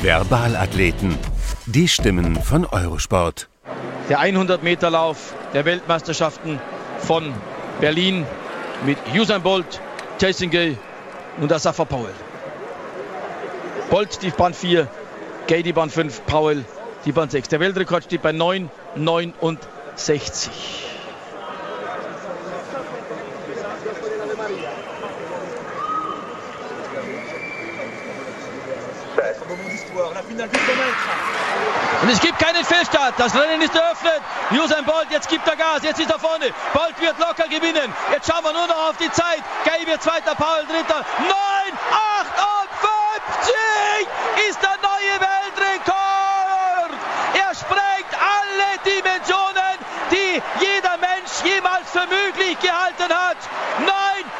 Verbalathleten. Die Stimmen von Eurosport. Der 100-Meter-Lauf der Weltmeisterschaften von Berlin mit Usain Bolt, Jason Gay und Asafa Powell. Bolt die Bahn 4, Gay die Bahn 5, Powell die Bahn 6. Der Weltrekord steht bei 9,69. Und es gibt keinen Fehlstart. Das Rennen ist eröffnet. Usain Bolt, jetzt gibt er Gas. Jetzt ist er vorne. Bolt wird locker gewinnen. Jetzt schauen wir nur noch auf die Zeit. Gay wird zweiter, Paul dritter. 9, 58 ist der neue Weltrekord. Er sprengt alle Dimensionen, die jeder Mensch jemals für möglich gehalten hat.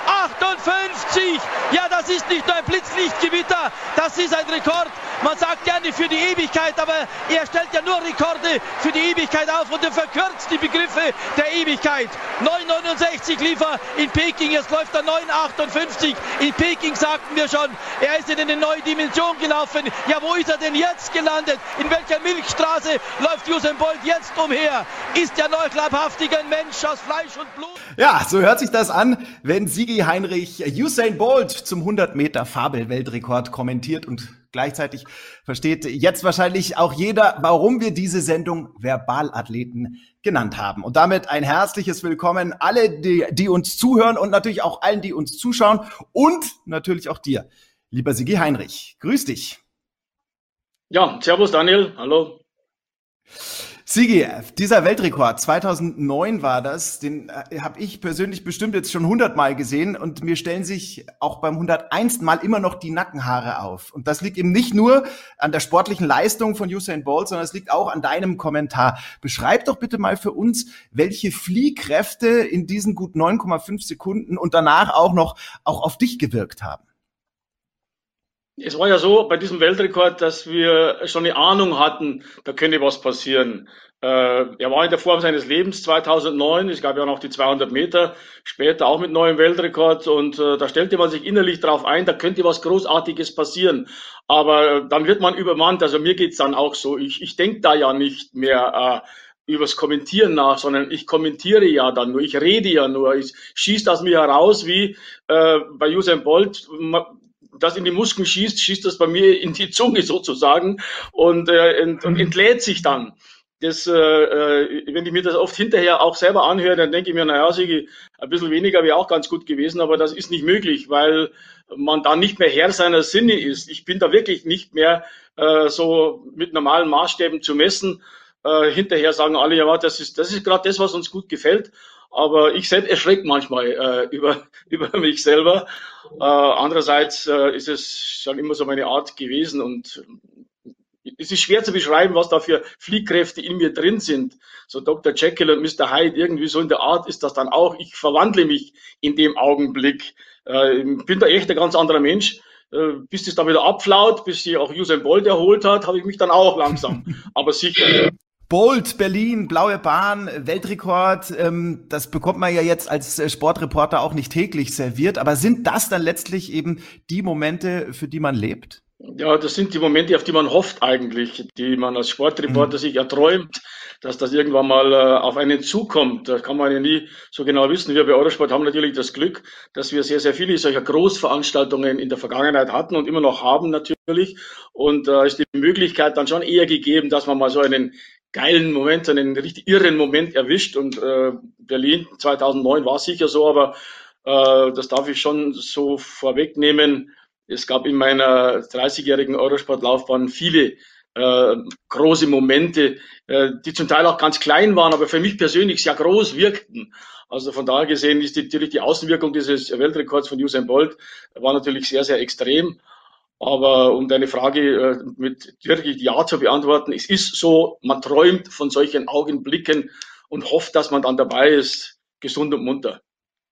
9,58. Ja, das ist nicht nur ein Blitzlichtgewitter. Das ist ein Rekord. Man sagt gerne für die Ewigkeit, aber er stellt ja nur Rekorde für die Ewigkeit auf und er verkürzt die Begriffe der Ewigkeit. 9,69 lief er in Peking, jetzt läuft er 9,58. In Peking sagten wir schon, er ist in eine neue Dimension gelaufen. Ja, wo ist er denn jetzt gelandet? In welcher Milchstraße läuft Usain Bolt jetzt umher? Ist er noch leibhaftig ein Mensch aus Fleisch und Blut? Ja, so hört sich das an, wenn Sigi Heinrich Usain Bolt zum 100 Meter Fabel-Weltrekord kommentiert und gleichzeitig versteht jetzt wahrscheinlich auch jeder, warum wir diese Sendung Verbalathleten genannt haben. Und damit ein herzliches Willkommen alle, die, die uns zuhören und natürlich auch allen, die uns zuschauen und natürlich auch dir, lieber Sigi Heinrich. Grüß dich. Ja, servus Daniel, hallo. Sigi, dieser Weltrekord, 2009 war das, den äh, habe ich persönlich bestimmt jetzt schon 100 Mal gesehen und mir stellen sich auch beim 101. Mal immer noch die Nackenhaare auf. Und das liegt eben nicht nur an der sportlichen Leistung von Usain Bolt, sondern es liegt auch an deinem Kommentar. Beschreib doch bitte mal für uns, welche Fliehkräfte in diesen gut 9,5 Sekunden und danach auch noch auch auf dich gewirkt haben. Es war ja so bei diesem Weltrekord, dass wir schon eine Ahnung hatten, da könnte was passieren. Äh, er war in der Form seines Lebens 2009. Es gab ja noch die 200 Meter, später auch mit neuem Weltrekord. Und äh, da stellte man sich innerlich darauf ein, da könnte was Großartiges passieren. Aber äh, dann wird man übermannt. Also mir geht's dann auch so. Ich, ich denke da ja nicht mehr äh, übers Kommentieren nach, sondern ich kommentiere ja dann nur. Ich rede ja nur. Ich schieße das mir heraus, wie äh, bei Usain Bolt das in die Muskeln schießt, schießt das bei mir in die Zunge sozusagen und, äh, und, und entlädt sich dann. Das, äh, äh, wenn ich mir das oft hinterher auch selber anhöre, dann denke ich mir, naja, Sigi, ein bisschen weniger wäre auch ganz gut gewesen, aber das ist nicht möglich, weil man da nicht mehr Herr seiner Sinne ist. Ich bin da wirklich nicht mehr äh, so mit normalen Maßstäben zu messen. Äh, hinterher sagen alle, ja, das ist, das ist gerade das, was uns gut gefällt. Aber ich selbst erschreckt manchmal äh, über, über mich selber. Äh, andererseits äh, ist es schon immer so meine Art gewesen und es ist schwer zu beschreiben, was da für Fliehkräfte in mir drin sind. So Dr. Jekyll und Mr. Hyde, irgendwie so in der Art ist das dann auch. Ich verwandle mich in dem Augenblick. Äh, bin da echt ein ganz anderer Mensch. Äh, bis es dann wieder abflaut, bis sie auch Usain Bolt erholt hat, habe ich mich dann auch langsam, aber sicher Bolt, Berlin, blaue Bahn, Weltrekord, ähm, das bekommt man ja jetzt als äh, Sportreporter auch nicht täglich serviert. Aber sind das dann letztlich eben die Momente, für die man lebt? Ja, das sind die Momente, auf die man hofft eigentlich, die man als Sportreporter mhm. sich erträumt, dass das irgendwann mal äh, auf einen zukommt. Das kann man ja nie so genau wissen. Wir bei Eurosport haben natürlich das Glück, dass wir sehr, sehr viele solcher Großveranstaltungen in der Vergangenheit hatten und immer noch haben natürlich. Und da äh, ist die Möglichkeit dann schon eher gegeben, dass man mal so einen geilen Moment, einen richtig irren Moment erwischt. Und äh, Berlin 2009 war sicher so, aber äh, das darf ich schon so vorwegnehmen. Es gab in meiner 30-jährigen Eurosportlaufbahn viele äh, große Momente, äh, die zum Teil auch ganz klein waren, aber für mich persönlich sehr groß wirkten. Also von daher gesehen ist die, natürlich die Außenwirkung dieses Weltrekords von Usain Bolt war natürlich sehr, sehr extrem. Aber um deine Frage äh, mit wirklich Ja zu beantworten, es ist so, man träumt von solchen Augenblicken und hofft, dass man dann dabei ist, gesund und munter.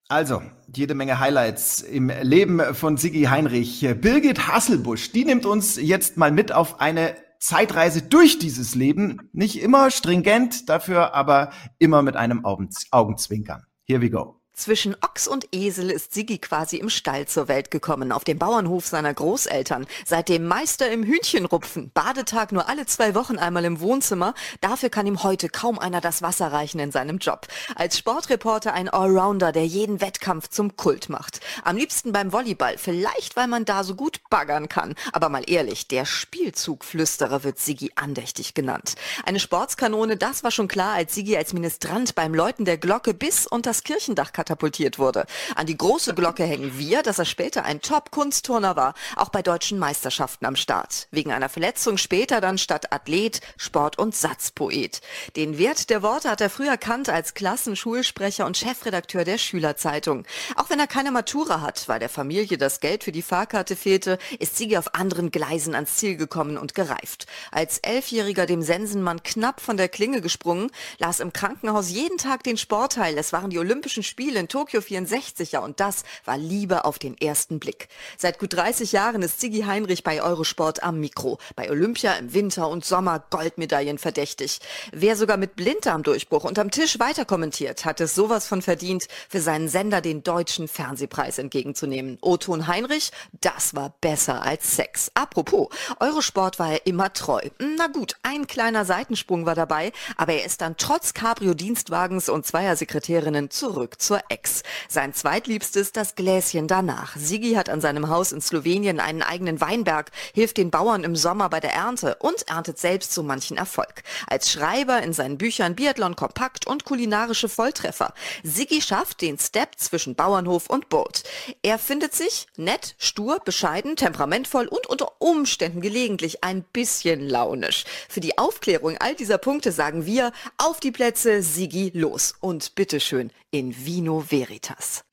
Also, jede Menge Highlights im Leben von Sigi Heinrich. Birgit Hasselbusch, die nimmt uns jetzt mal mit auf eine Zeitreise durch dieses Leben. Nicht immer stringent, dafür aber immer mit einem Augenzwinkern. Here we go. Zwischen Ochs und Esel ist Sigi quasi im Stall zur Welt gekommen, auf dem Bauernhof seiner Großeltern. Seitdem Meister im Hühnchenrupfen, Badetag nur alle zwei Wochen einmal im Wohnzimmer. Dafür kann ihm heute kaum einer das Wasser reichen in seinem Job. Als Sportreporter ein Allrounder, der jeden Wettkampf zum Kult macht. Am liebsten beim Volleyball, vielleicht weil man da so gut baggern kann. Aber mal ehrlich, der Spielzugflüsterer wird Sigi andächtig genannt. Eine Sportskanone, das war schon klar, als Sigi als Ministrant beim Läuten der Glocke bis unter das Kirchendach katapultiert wurde. An die große Glocke hängen wir, dass er später ein Top-Kunstturner war, auch bei deutschen Meisterschaften am Start. Wegen einer Verletzung später dann statt Athlet, Sport- und Satzpoet. Den Wert der Worte hat er früh erkannt als Klassenschulsprecher und Chefredakteur der Schülerzeitung. Auch wenn er keine Matura hat, weil der Familie das Geld für die Fahrkarte fehlte, ist Sigi auf anderen Gleisen ans Ziel gekommen und gereift. Als Elfjähriger dem Sensenmann knapp von der Klinge gesprungen, las im Krankenhaus jeden Tag den Sportteil. Es waren die Olympischen Spiele Spiel in Tokio 64er und das war Liebe auf den ersten Blick. Seit gut 30 Jahren ist Sigi Heinrich bei Eurosport am Mikro. Bei Olympia im Winter und Sommer Goldmedaillen verdächtig. Wer sogar mit Blinddarmdurchbruch unterm Tisch weiter kommentiert, hat es sowas von verdient, für seinen Sender den deutschen Fernsehpreis entgegenzunehmen. Oton Heinrich, das war besser als Sex. Apropos, Eurosport war er immer treu. Na gut, ein kleiner Seitensprung war dabei, aber er ist dann trotz Cabrio-Dienstwagens und zweier Sekretärinnen zurück zur Ex. Sein zweitliebstes das Gläschen danach. Sigi hat an seinem Haus in Slowenien einen eigenen Weinberg, hilft den Bauern im Sommer bei der Ernte und erntet selbst so manchen Erfolg. Als Schreiber in seinen Büchern Biathlon kompakt und kulinarische Volltreffer. Sigi schafft den Step zwischen Bauernhof und Boot. Er findet sich nett, stur, bescheiden, temperamentvoll und unter Umständen gelegentlich ein bisschen launisch. Für die Aufklärung all dieser Punkte sagen wir auf die Plätze, Sigi los und bitteschön in Vino Veritas.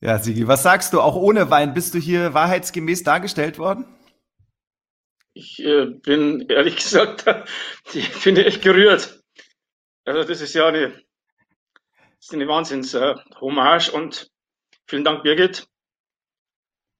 Ja, Sigi, was sagst du? Auch ohne Wein bist du hier wahrheitsgemäß dargestellt worden? Ich äh, bin ehrlich gesagt, ich finde echt gerührt. Also das ist ja eine, das ist eine Wahnsinns-Hommage äh, und vielen Dank, Birgit.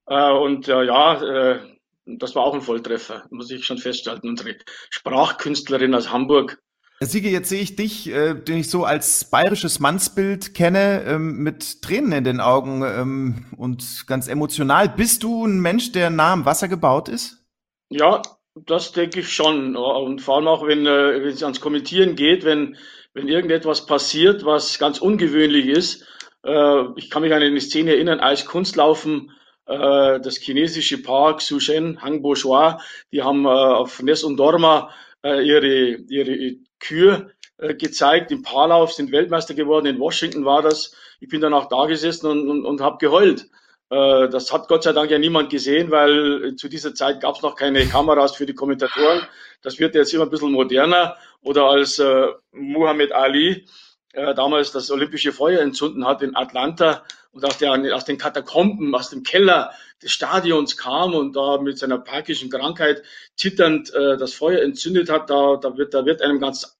Äh, und äh, ja, äh, das war auch ein Volltreffer, muss ich schon feststellen. Unsere Sprachkünstlerin aus Hamburg, Siege, jetzt sehe ich dich, äh, den ich so als bayerisches Mannsbild kenne, ähm, mit Tränen in den Augen ähm, und ganz emotional. Bist du ein Mensch, der nah am Wasser gebaut ist? Ja, das denke ich schon. Und vor allem auch, wenn, äh, es ans Kommentieren geht, wenn, wenn irgendetwas passiert, was ganz ungewöhnlich ist. Äh, ich kann mich an eine Szene erinnern, als Kunstlaufen äh, das chinesische Paar Xushen, Hang Bourgeois, die haben äh, auf Ness und Dorma äh, ihre, ihre Kür äh, gezeigt. Im Paarlauf sind Weltmeister geworden. In Washington war das. Ich bin dann auch da gesessen und, und, und habe geheult. Äh, das hat Gott sei Dank ja niemand gesehen, weil zu dieser Zeit gab es noch keine Kameras für die Kommentatoren. Das wird jetzt immer ein bisschen moderner. Oder als äh, Muhammad Ali äh, damals das olympische Feuer entzünden hat in Atlanta und aus, der, aus den Katakomben, aus dem Keller des Stadions kam und da mit seiner parkischen Krankheit zitternd äh, das Feuer entzündet hat, da, da, wird, da wird einem ganz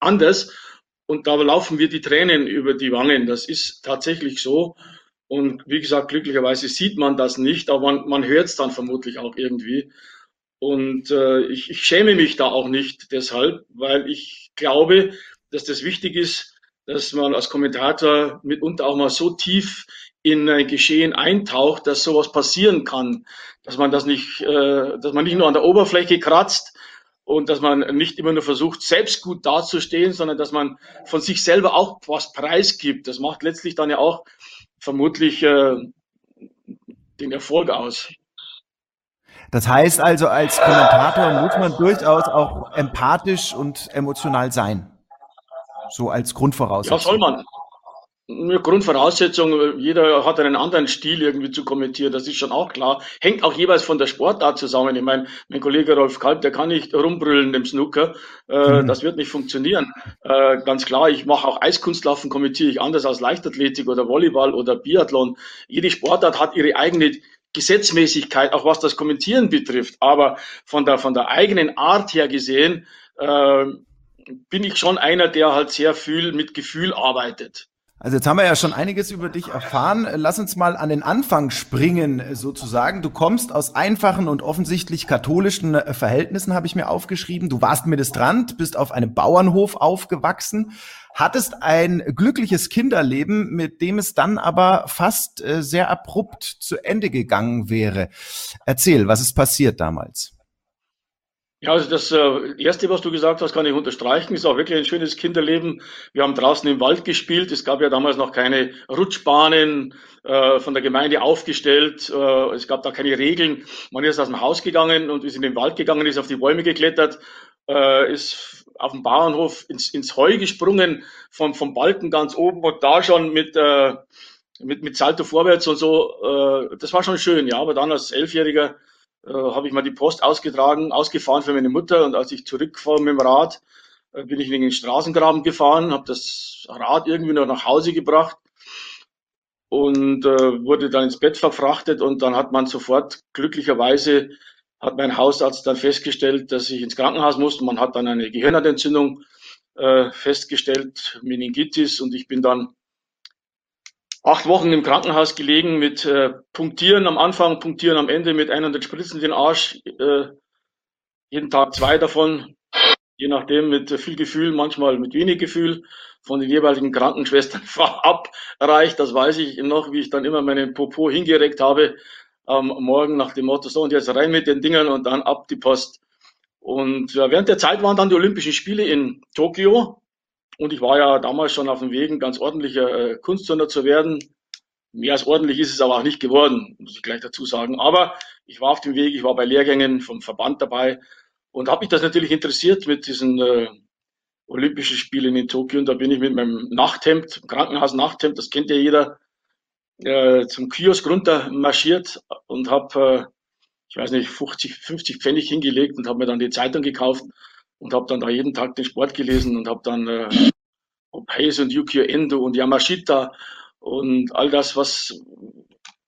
anders und da laufen wir die Tränen über die Wangen. Das ist tatsächlich so. Und wie gesagt, glücklicherweise sieht man das nicht, aber man, man hört es dann vermutlich auch irgendwie. Und äh, ich, ich schäme mich da auch nicht deshalb, weil ich glaube, dass das wichtig ist, dass man als Kommentator mitunter auch mal so tief in ein Geschehen eintaucht, dass sowas passieren kann, dass man das nicht, äh, dass man nicht nur an der Oberfläche kratzt und dass man nicht immer nur versucht, selbst gut dazustehen, sondern dass man von sich selber auch was preisgibt. Das macht letztlich dann ja auch vermutlich äh, den Erfolg aus. Das heißt also, als Kommentator muss man durchaus auch empathisch und emotional sein. So als Grundvoraussetzung. Ja, soll man. Eine Grundvoraussetzung, jeder hat einen anderen Stil irgendwie zu kommentieren, das ist schon auch klar. Hängt auch jeweils von der Sportart zusammen. Ich meine, mein Kollege Rolf Kalb, der kann nicht rumbrüllen im Snooker. Äh, mhm. Das wird nicht funktionieren. Äh, ganz klar, ich mache auch Eiskunstlaufen, kommentiere ich anders als Leichtathletik oder Volleyball oder Biathlon. Jede Sportart hat ihre eigene Gesetzmäßigkeit, auch was das Kommentieren betrifft. Aber von der, von der eigenen Art her gesehen, äh, bin ich schon einer, der halt sehr viel mit Gefühl arbeitet. Also jetzt haben wir ja schon einiges über dich erfahren. Lass uns mal an den Anfang springen, sozusagen. Du kommst aus einfachen und offensichtlich katholischen äh, Verhältnissen, habe ich mir aufgeschrieben. Du warst Ministrant, bist auf einem Bauernhof aufgewachsen, hattest ein glückliches Kinderleben, mit dem es dann aber fast äh, sehr abrupt zu Ende gegangen wäre. Erzähl, was ist passiert damals? Ja, also das äh, Erste, was du gesagt hast, kann ich unterstreichen. Ist auch wirklich ein schönes Kinderleben. Wir haben draußen im Wald gespielt. Es gab ja damals noch keine Rutschbahnen äh, von der Gemeinde aufgestellt. Äh, es gab da keine Regeln. Man ist aus dem Haus gegangen und ist in den Wald gegangen, ist auf die Bäume geklettert, äh, ist auf dem Bauernhof ins, ins Heu gesprungen, vom, vom Balken ganz oben und da schon mit, äh, mit, mit Salto vorwärts und so. Äh, das war schon schön, ja. Aber dann als Elfjähriger äh, habe ich mal die Post ausgetragen, ausgefahren für meine Mutter. Und als ich zurückfahre mit dem Rad, äh, bin ich in den Straßengraben gefahren, habe das Rad irgendwie noch nach Hause gebracht und äh, wurde dann ins Bett verfrachtet. Und dann hat man sofort glücklicherweise hat mein Hausarzt dann festgestellt, dass ich ins Krankenhaus muss. Man hat dann eine Gehirnertentzündung äh, festgestellt, Meningitis. Und ich bin dann acht Wochen im Krankenhaus gelegen mit äh, Punktieren am Anfang, Punktieren am Ende mit 100 Spritzen den Arsch. Äh, jeden Tag zwei davon, je nachdem mit viel Gefühl, manchmal mit wenig Gefühl von den jeweiligen Krankenschwestern abreicht. Das weiß ich noch, wie ich dann immer meinen Popo hingereckt habe am Morgen nach dem Motto, so und jetzt rein mit den Dingern und dann ab die Post. Und ja, während der Zeit waren dann die Olympischen Spiele in Tokio und ich war ja damals schon auf dem Weg, ein ganz ordentlicher äh, Kunstsonder zu werden. Mehr als ordentlich ist es aber auch nicht geworden, muss ich gleich dazu sagen. Aber ich war auf dem Weg, ich war bei Lehrgängen vom Verband dabei und habe mich das natürlich interessiert mit diesen äh, Olympischen Spielen in Tokio. Und da bin ich mit meinem Nachthemd, Krankenhaus Nachthemd, das kennt ja jeder, äh, zum Kiosk runter marschiert und habe, äh, ich weiß nicht, 50, 50 Pfennig hingelegt und habe mir dann die Zeitung gekauft und habe dann da jeden Tag den Sport gelesen und habe dann äh, Hayes und Yukio Endo und Yamashita und all das, was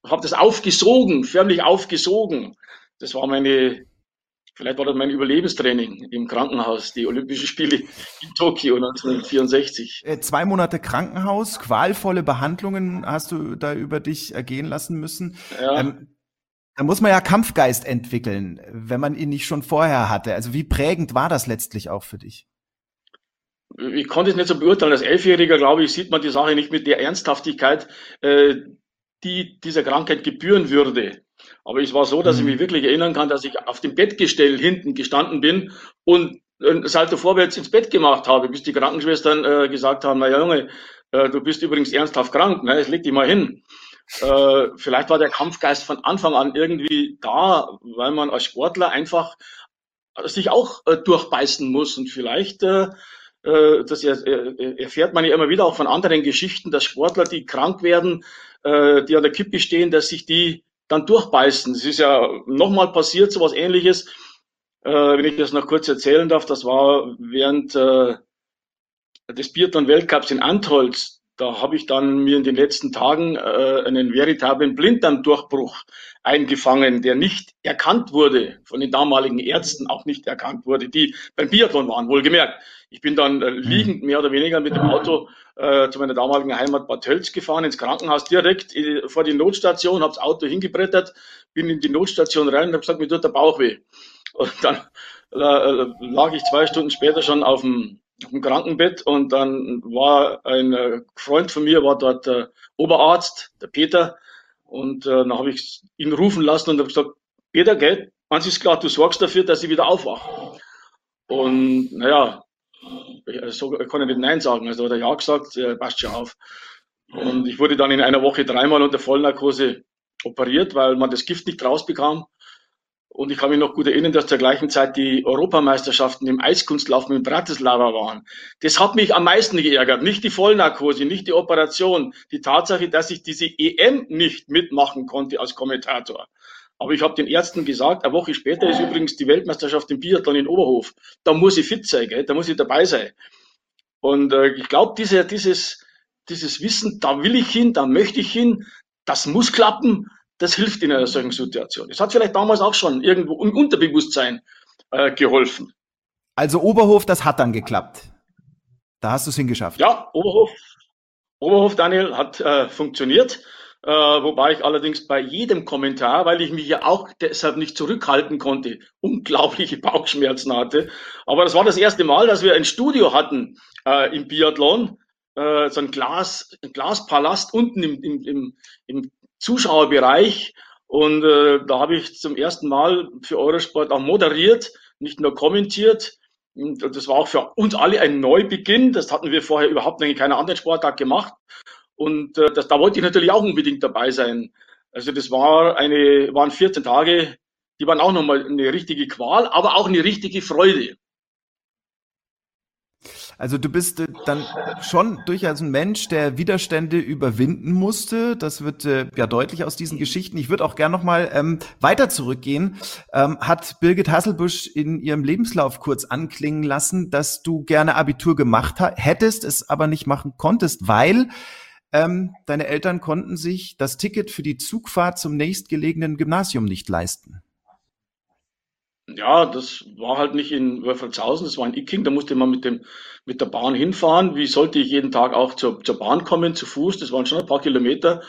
habe das aufgesogen, förmlich aufgesogen. Das war meine, vielleicht war das mein Überlebenstraining im Krankenhaus, die Olympischen Spiele in Tokio 1964. Äh, zwei Monate Krankenhaus, qualvolle Behandlungen hast du da über dich ergehen lassen müssen. Ja. Ähm, da muss man ja Kampfgeist entwickeln, wenn man ihn nicht schon vorher hatte. Also wie prägend war das letztlich auch für dich? Ich konnte es nicht so beurteilen. Als Elfjähriger, glaube ich, sieht man die Sache nicht mit der Ernsthaftigkeit, äh, die dieser Krankheit gebühren würde. Aber es war so, dass mhm. ich mich wirklich erinnern kann, dass ich auf dem Bettgestell hinten gestanden bin und ein Salto vorwärts ins Bett gemacht habe, bis die Krankenschwestern äh, gesagt haben, na ja, Junge, äh, du bist übrigens ernsthaft krank, ne? jetzt leg dich mal hin. Äh, vielleicht war der Kampfgeist von Anfang an irgendwie da, weil man als Sportler einfach sich auch äh, durchbeißen muss und vielleicht äh, äh das erfährt man ja immer wieder auch von anderen Geschichten, dass Sportler, die krank werden, äh, die an der Kippe stehen, dass sich die dann durchbeißen. Es ist ja nochmal passiert, so was ähnliches, äh, wenn ich das noch kurz erzählen darf, das war während äh, des Biathlon-Weltcups in Antholz da habe ich dann mir in den letzten Tagen äh, einen veritablen Blinddarmdurchbruch eingefangen, der nicht erkannt wurde von den damaligen Ärzten, auch nicht erkannt wurde, die beim Biathlon waren, wohlgemerkt. Ich bin dann äh, liegend mehr oder weniger mit dem Auto äh, zu meiner damaligen Heimat Bad Tölz gefahren, ins Krankenhaus direkt äh, vor die Notstation, habe das Auto hingebrettert, bin in die Notstation rein und habe gesagt, mir tut der Bauch weh. Und dann äh, lag ich zwei Stunden später schon auf dem im Krankenbett und dann war ein äh, Freund von mir, war dort der Oberarzt, der Peter, und äh, dann habe ich ihn rufen lassen und habe gesagt, Peter, gell, eins ist klar, du sorgst dafür, dass ich wieder aufwache. Und naja, so ich kann ich nicht Nein sagen, also hat er ja gesagt, er passt schon auf. Und ich wurde dann in einer Woche dreimal unter Vollnarkose operiert, weil man das Gift nicht rausbekam. Und ich kann mich noch gut erinnern, dass zur gleichen Zeit die Europameisterschaften im Eiskunstlaufen in Bratislava waren. Das hat mich am meisten geärgert. Nicht die Vollnarkose, nicht die Operation. Die Tatsache, dass ich diese EM nicht mitmachen konnte als Kommentator. Aber ich habe den Ärzten gesagt, eine Woche später ist übrigens die Weltmeisterschaft im Biathlon in Oberhof. Da muss ich fit sein, gell? da muss ich dabei sein. Und äh, ich glaube, diese, dieses, dieses Wissen, da will ich hin, da möchte ich hin, das muss klappen, das hilft in einer solchen Situation. Es hat vielleicht damals auch schon irgendwo im Unterbewusstsein äh, geholfen. Also Oberhof, das hat dann geklappt. Da hast du es hingeschafft. Ja, Oberhof, Oberhof, Daniel, hat äh, funktioniert. Äh, wobei ich allerdings bei jedem Kommentar, weil ich mich ja auch deshalb nicht zurückhalten konnte, unglaubliche Bauchschmerzen hatte. Aber das war das erste Mal, dass wir ein Studio hatten äh, im Biathlon, äh, so ein Glas, ein Glaspalast unten im, im, im, im Zuschauerbereich. Und äh, da habe ich zum ersten Mal für Eurosport auch moderiert, nicht nur kommentiert. Und das war auch für uns alle ein Neubeginn. Das hatten wir vorher überhaupt in keiner anderen Sportart gemacht. Und äh, das, da wollte ich natürlich auch unbedingt dabei sein. Also das war eine, waren 14 Tage, die waren auch nochmal eine richtige Qual, aber auch eine richtige Freude. Also du bist äh, dann schon durchaus ein Mensch, der Widerstände überwinden musste. Das wird äh, ja deutlich aus diesen Geschichten. Ich würde auch gern noch mal ähm, weiter zurückgehen. Ähm, hat Birgit Hasselbusch in ihrem Lebenslauf kurz anklingen lassen, dass du gerne Abitur gemacht hättest, es aber nicht machen konntest, weil ähm, deine Eltern konnten sich das Ticket für die Zugfahrt zum nächstgelegenen Gymnasium nicht leisten. Ja, das war halt nicht in Wölfelshausen, das war in Icking, da musste man mit dem, mit der Bahn hinfahren. Wie sollte ich jeden Tag auch zur, zur Bahn kommen, zu Fuß? Das waren schon ein paar Kilometer.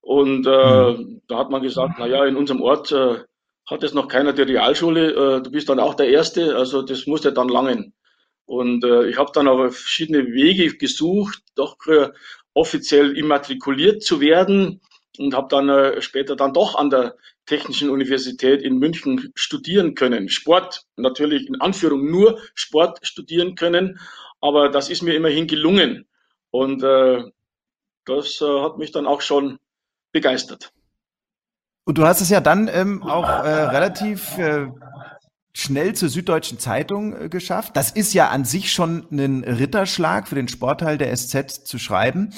Und äh, mhm. da hat man gesagt, na ja, in unserem Ort äh, hat es noch keiner die Realschule, äh, du bist dann auch der Erste, also das musste dann langen. Und äh, ich habe dann aber verschiedene Wege gesucht, doch äh, offiziell immatrikuliert zu werden und habe dann äh, später dann doch an der Technischen Universität in München studieren können. Sport natürlich in Anführung nur Sport studieren können, aber das ist mir immerhin gelungen und äh, das äh, hat mich dann auch schon begeistert. Und du hast es ja dann ähm, auch äh, relativ äh, schnell zur Süddeutschen Zeitung äh, geschafft. Das ist ja an sich schon ein Ritterschlag für den Sportteil der SZ zu schreiben.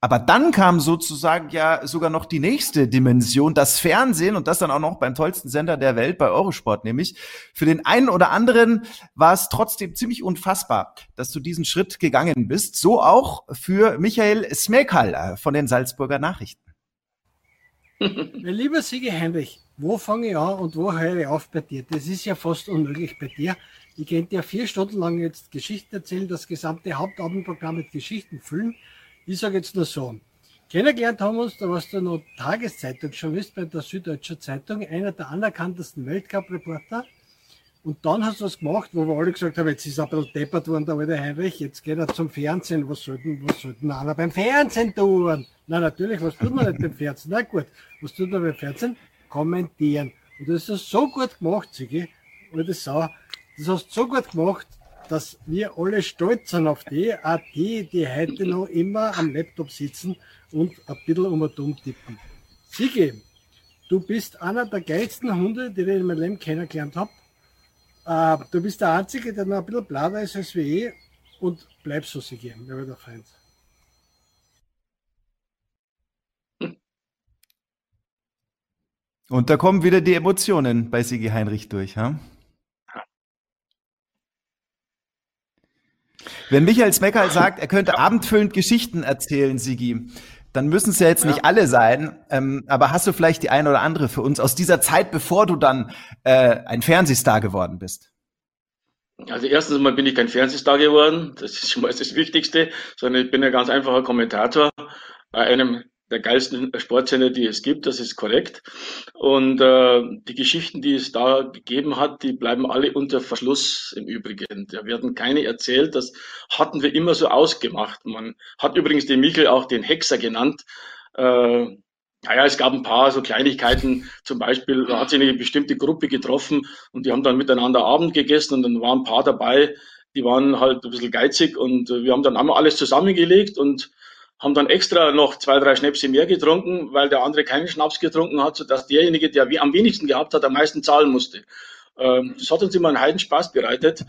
Aber dann kam sozusagen ja sogar noch die nächste Dimension, das Fernsehen und das dann auch noch beim tollsten Sender der Welt, bei Eurosport nämlich. Für den einen oder anderen war es trotzdem ziemlich unfassbar, dass du diesen Schritt gegangen bist. So auch für Michael Smekal äh, von den Salzburger Nachrichten. Lieber Sigi Heinrich, wo fange ich an und wo höre ich auf bei dir? Das ist ja fast unmöglich bei dir. Ich könnte ja vier Stunden lang jetzt Geschichten erzählen, das gesamte Hauptabendprogramm mit Geschichten füllen. Ich sage jetzt nur so. Kennengelernt haben wir uns, da warst du noch Tageszeitung schon wisst, bei der Süddeutschen Zeitung, einer der anerkanntesten Weltcup-Reporter. Und dann hast du was gemacht, wo wir alle gesagt haben, jetzt ist er ein bisschen deppert worden, der alte Heinrich, jetzt geht er zum Fernsehen. Was sollten, was sollten einer beim Fernsehen tun? Na natürlich, was tut man nicht beim Fernsehen? Na gut, was tut man beim Fernsehen? kommentieren. Und das hast du so gut gemacht, Sigi, alte Sau. Das hast du so gut gemacht, dass wir alle stolz sind auf die, auch die, die heute noch immer am Laptop sitzen und ein bisschen um und um tippen. Sigi, du bist einer der geilsten Hunde, die ich in meinem Leben kennengelernt habe. Äh, du bist der Einzige, der noch ein bisschen blauer ist als wie ich und bleib so, Sigi, mir wird der Und da kommen wieder die Emotionen bei Sigi Heinrich durch, ha? Wenn Michael Smecker sagt, er könnte ja. abendfüllend Geschichten erzählen, Sigi, dann müssen es ja jetzt ja. nicht alle sein. Ähm, aber hast du vielleicht die eine oder andere für uns aus dieser Zeit, bevor du dann äh, ein Fernsehstar geworden bist? Also erstens mal bin ich kein Fernsehstar geworden, das ist schon mal das Wichtigste, sondern ich bin ein ganz einfacher Kommentator bei einem der geilsten Sportsender, die es gibt, das ist korrekt. Und äh, die Geschichten, die es da gegeben hat, die bleiben alle unter Verschluss im Übrigen. Da werden keine erzählt, das hatten wir immer so ausgemacht. Man hat übrigens den Michel auch den Hexer genannt. Äh, naja, es gab ein paar so Kleinigkeiten, zum Beispiel, da hat sich eine bestimmte Gruppe getroffen und die haben dann miteinander Abend gegessen und dann waren ein paar dabei, die waren halt ein bisschen geizig und wir haben dann einmal alles zusammengelegt und haben dann extra noch zwei, drei Schnäpse mehr getrunken, weil der andere keinen Schnaps getrunken hat, sodass derjenige, der am wenigsten gehabt hat, am meisten zahlen musste. Ähm, das hat uns immer einen Heidenspaß bereitet.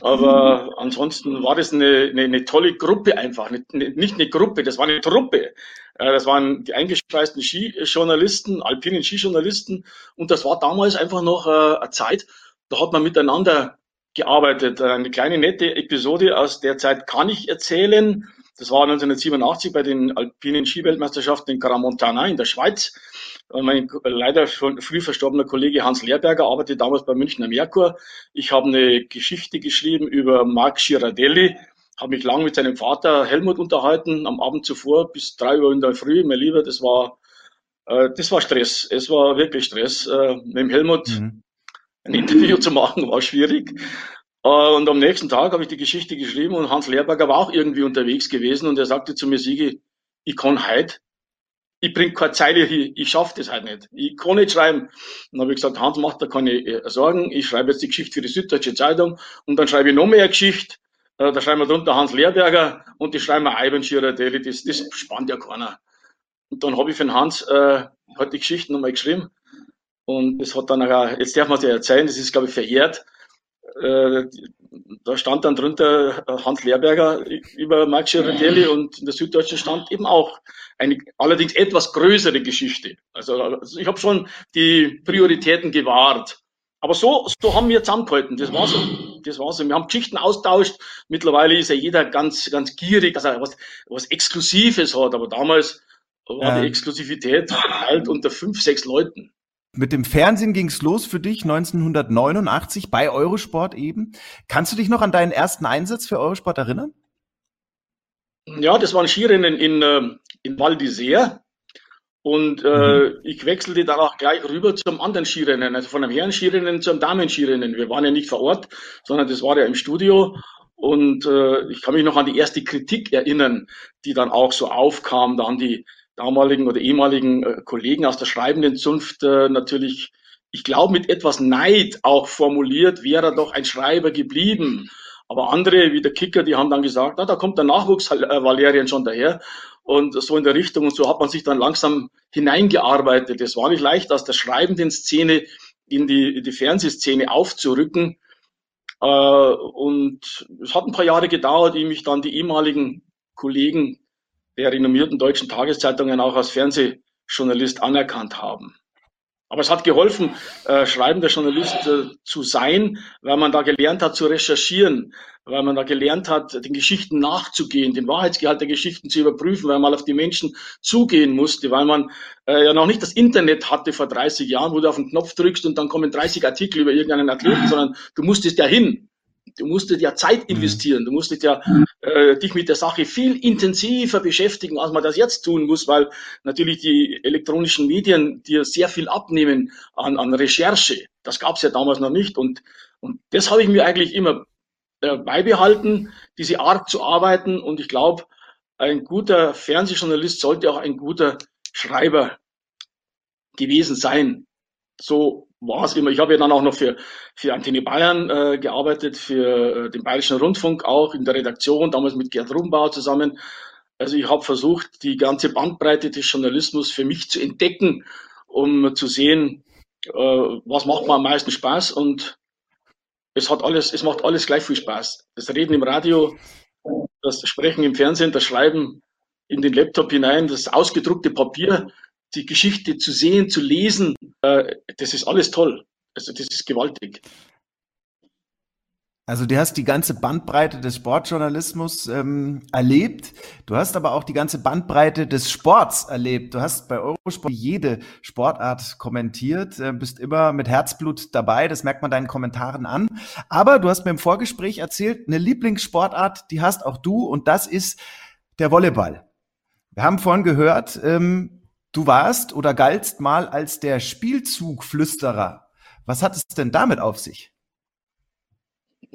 Aber ansonsten war das eine, eine, eine tolle Gruppe einfach. Nicht eine Gruppe, das war eine Truppe. Äh, das waren die eingespeisten Skijournalisten, alpinen Skijournalisten. Und das war damals einfach noch äh, eine Zeit, da hat man miteinander gearbeitet. Eine kleine nette Episode aus der Zeit kann ich erzählen. Das war 1987 bei den alpinen Skiweltmeisterschaften in Caramontana in der Schweiz. Mein leider schon früh verstorbener Kollege Hans Lehrberger arbeitete damals bei Münchner Merkur. Ich habe eine Geschichte geschrieben über Marc Girardelli, habe mich lang mit seinem Vater Helmut unterhalten, am Abend zuvor bis drei Uhr in der Früh. Mein Lieber, das war, äh, das war Stress. Es war wirklich Stress. Äh, mit dem Helmut mhm. ein Interview zu machen, war schwierig. Äh, und am nächsten Tag habe ich die Geschichte geschrieben und Hans Lehrberger war auch irgendwie unterwegs gewesen und er sagte zu mir, Sigi, ich kann heute ich bringe keine Zeile hier, ich schaffe das halt nicht. Ich kann nicht schreiben. Dann habe ich gesagt, Hans macht da keine äh, Sorgen, ich schreibe jetzt die Geschichte für die Süddeutsche Zeitung und dann schreibe ich noch mehr Geschichte. Äh, da schreiben wir drunter Hans Lehrberger und die schreiben wir Ivan Girardelli, das, das spannt ja keiner. Und dann habe ich für den Hans äh, halt die Geschichte nochmal geschrieben und das hat dann auch, jetzt darf man es ja erzählen, das ist glaube ich verjährt. Äh, da stand dann drunter äh, Hans Lehrberger über Max Girardelli und in der Süddeutschen stand eben auch eine allerdings etwas größere Geschichte. Also, also ich habe schon die Prioritäten gewahrt. Aber so, so haben wir zusammengehalten. Das war so. Das war so. Wir haben Geschichten austauscht. Mittlerweile ist ja jeder ganz, ganz gierig, dass er was, was Exklusives hat. Aber damals war die Exklusivität halt unter fünf, sechs Leuten. Mit dem Fernsehen ging's los für dich 1989 bei Eurosport eben. Kannst du dich noch an deinen ersten Einsatz für Eurosport erinnern? Ja, das waren Skirennen in, ähm, in Val d'Isère. Und äh, mhm. ich wechselte dann auch gleich rüber zum anderen Skirennen, also von einem Herren-Skirennen zum Damen-Skirennen. Wir waren ja nicht vor Ort, sondern das war ja im Studio. Und äh, ich kann mich noch an die erste Kritik erinnern, die dann auch so aufkam. Da haben die damaligen oder ehemaligen äh, Kollegen aus der schreibenden Zunft äh, natürlich, ich glaube, mit etwas Neid auch formuliert, wäre doch ein Schreiber geblieben. Aber andere, wie der Kicker, die haben dann gesagt, na, da kommt der Nachwuchs äh, Valerian schon daher. Und so in der Richtung. Und so hat man sich dann langsam hineingearbeitet. Es war nicht leicht, aus der schreibenden Szene in die, in die Fernsehszene aufzurücken. Äh, und es hat ein paar Jahre gedauert, ehe mich dann die ehemaligen Kollegen der renommierten deutschen Tageszeitungen auch als Fernsehjournalist anerkannt haben. Aber es hat geholfen, äh, schreibender Journalist äh, zu sein, weil man da gelernt hat zu recherchieren, weil man da gelernt hat, den Geschichten nachzugehen, den Wahrheitsgehalt der Geschichten zu überprüfen, weil man auf die Menschen zugehen musste, weil man äh, ja noch nicht das Internet hatte vor 30 Jahren, wo du auf den Knopf drückst und dann kommen 30 Artikel über irgendeinen Athleten, sondern du musstest ja hin. Du musstest ja Zeit mhm. investieren, du musstest ja äh, dich mit der Sache viel intensiver beschäftigen, als man das jetzt tun muss, weil natürlich die elektronischen Medien dir sehr viel abnehmen an, an Recherche. Das gab es ja damals noch nicht. Und, und das habe ich mir eigentlich immer äh, beibehalten, diese Art zu arbeiten. Und ich glaube, ein guter Fernsehjournalist sollte auch ein guter Schreiber gewesen sein. So war es immer. Ich habe ja dann auch noch für, für Antenne Bayern äh, gearbeitet, für äh, den Bayerischen Rundfunk auch in der Redaktion, damals mit Gerd Rumbauer zusammen. Also ich habe versucht, die ganze Bandbreite des Journalismus für mich zu entdecken, um zu sehen, äh, was macht mir am meisten Spaß und es hat alles, es macht alles gleich viel Spaß. Das Reden im Radio, das Sprechen im Fernsehen, das Schreiben in den Laptop hinein, das ausgedruckte Papier, die Geschichte zu sehen, zu lesen, äh, das ist alles toll. Also das ist gewaltig. Also du hast die ganze Bandbreite des Sportjournalismus ähm, erlebt. Du hast aber auch die ganze Bandbreite des Sports erlebt. Du hast bei Eurosport jede Sportart kommentiert, äh, bist immer mit Herzblut dabei. Das merkt man deinen Kommentaren an. Aber du hast mir im Vorgespräch erzählt, eine Lieblingssportart, die hast auch du und das ist der Volleyball. Wir haben vorhin gehört, ähm, Du warst oder galtst mal als der Spielzugflüsterer. Was hat es denn damit auf sich?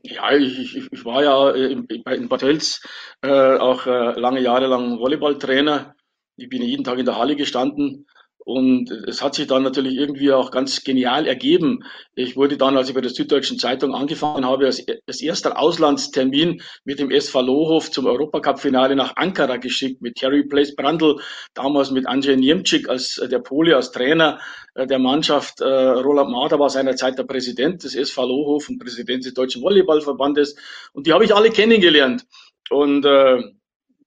Ja, ich, ich, ich war ja in, in Bad Hölz äh, auch äh, lange Jahre lang Volleyballtrainer. Ich bin jeden Tag in der Halle gestanden Und es hat sich dann natürlich irgendwie auch ganz genial ergeben. Ich wurde dann, als ich bei der Süddeutschen Zeitung angefangen habe, als, als erster Auslandstermin mit dem SV Lohof zum Europacup-Finale nach Ankara geschickt, mit Terry Place Brandl, damals mit Andrzej Niemczyk als äh, der Pole, als Trainer äh, der Mannschaft. Äh, Roland Mader war seinerzeit der Präsident des SV Lohof und Präsident des Deutschen Volleyballverbandes. Und die habe ich alle kennengelernt. Und, äh,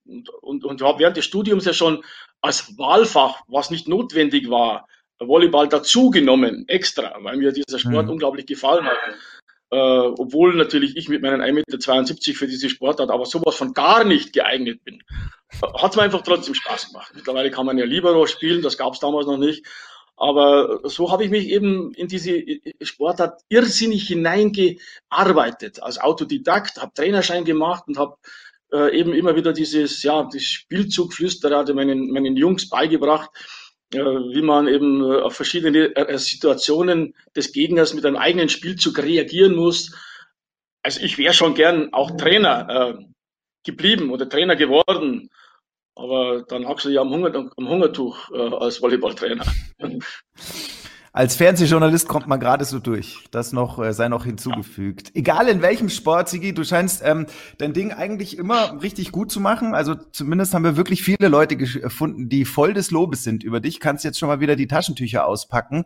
und, und, und während des Studiums ja schon als Wahlfach, was nicht notwendig war, Volleyball dazugenommen, extra, weil mir dieser Sport mhm. unglaublich gefallen hat. Äh, obwohl natürlich ich mit meinen 1,72 Meter für diese Sportart aber sowas von gar nicht geeignet bin. Hat es mir einfach trotzdem Spaß gemacht. Mittlerweile kann man ja Libero spielen, das gab es damals noch nicht. Aber so habe ich mich eben in diese Sportart irrsinnig hineingearbeitet. Als Autodidakt, habe Trainerschein gemacht und habe äh, eben immer wieder dieses, ja, das Spielzugflüsterer meinen, meinen Jungs beigebracht, äh, wie man eben äh, auf verschiedene äh, Situationen des Gegners mit einem eigenen Spielzug reagieren muss. Also ich wäre schon gern auch Trainer äh, geblieben oder Trainer geworden. Aber dann hockst du ja am, Hunger, am Hungertuch äh, als Volleyballtrainer. Als Fernsehjournalist kommt man gerade so durch. Das noch äh, sei noch hinzugefügt. Egal in welchem Sport, Sigi, du scheinst ähm, dein Ding eigentlich immer richtig gut zu machen. Also zumindest haben wir wirklich viele Leute gefunden, die voll des Lobes sind über dich. Kannst jetzt schon mal wieder die Taschentücher auspacken.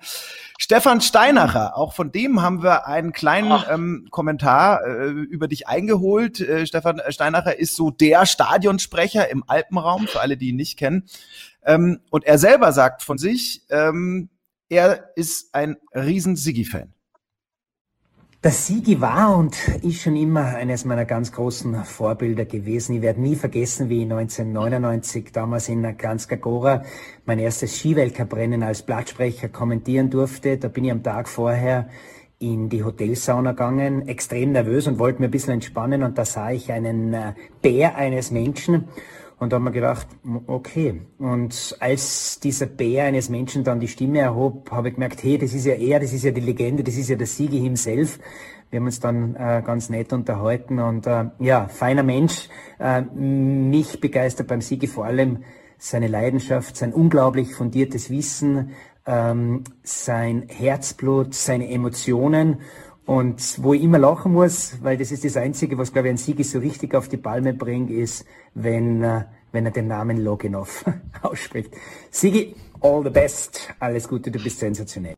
Stefan Steinacher, auch von dem haben wir einen kleinen ähm, Kommentar äh, über dich eingeholt. Äh, Stefan Steinacher ist so der Stadionsprecher im Alpenraum, für alle, die ihn nicht kennen. Ähm, und er selber sagt von sich, ähm, er ist ein riesen Sigi-Fan. Der Sigi war und ist schon immer eines meiner ganz großen Vorbilder gewesen. Ich werde nie vergessen, wie ich 1999 damals in Kranjska mein erstes Skiweltcuprennen als Blattsprecher kommentieren durfte. Da bin ich am Tag vorher in die Hotelsauna gegangen, extrem nervös und wollte mir ein bisschen entspannen und da sah ich einen äh, Bär eines Menschen und da haben wir gedacht, okay. Und als dieser Bär eines Menschen dann die Stimme erhob, habe ich gemerkt, hey, das ist ja er, das ist ja die Legende, das ist ja der Siege himself. Wir haben uns dann äh, ganz nett unterhalten und äh, ja, feiner Mensch. Äh, mich begeistert beim Siege vor allem seine Leidenschaft, sein unglaublich fundiertes Wissen, ähm, sein Herzblut, seine Emotionen und wo ich immer lachen muss, weil das ist das Einzige, was, glaube ich, ein Siege so richtig auf die Palme bringt, ist, wenn, äh, wenn er den Namen Loginov ausspricht. Sigi, all the best. Alles Gute, du bist sensationell.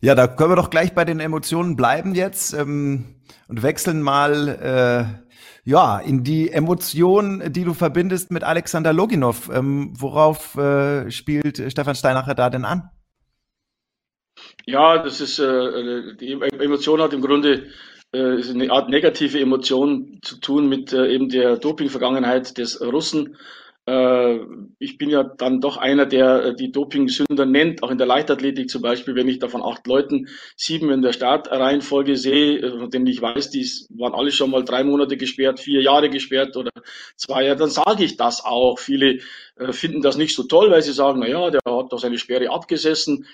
Ja, da können wir doch gleich bei den Emotionen bleiben jetzt ähm, und wechseln mal äh, ja in die Emotionen, die du verbindest mit Alexander Loginov. Ähm, worauf äh, spielt Stefan Steinacher da denn an? Ja, das ist, äh, die Emotion hat im Grunde äh, eine Art negative Emotion zu tun mit äh, eben der Doping-Vergangenheit des Russen. Äh, ich bin ja dann doch einer, der äh, die Doping-Sünder nennt, auch in der Leichtathletik zum Beispiel, wenn ich da von acht Leuten sieben in der Startreihenfolge sehe, äh, von denen ich weiß, die waren alle schon mal drei Monate gesperrt, vier Jahre gesperrt oder zwei Jahre, dann sage ich das auch. Viele äh, finden das nicht so toll, weil sie sagen, na ja, der hat doch seine Sperre abgesessen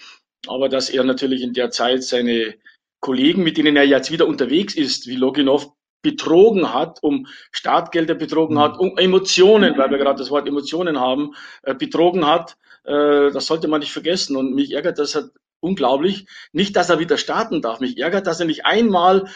aber dass er natürlich in der Zeit seine Kollegen, mit denen er jetzt wieder unterwegs ist, wie Loginov, betrogen hat, um Startgelder betrogen hat, um Emotionen, weil wir gerade das Wort Emotionen haben, äh, betrogen hat. Äh, das sollte man nicht vergessen. Und mich ärgert das halt unglaublich. Nicht, dass er wieder starten darf. Mich ärgert, dass er nicht einmal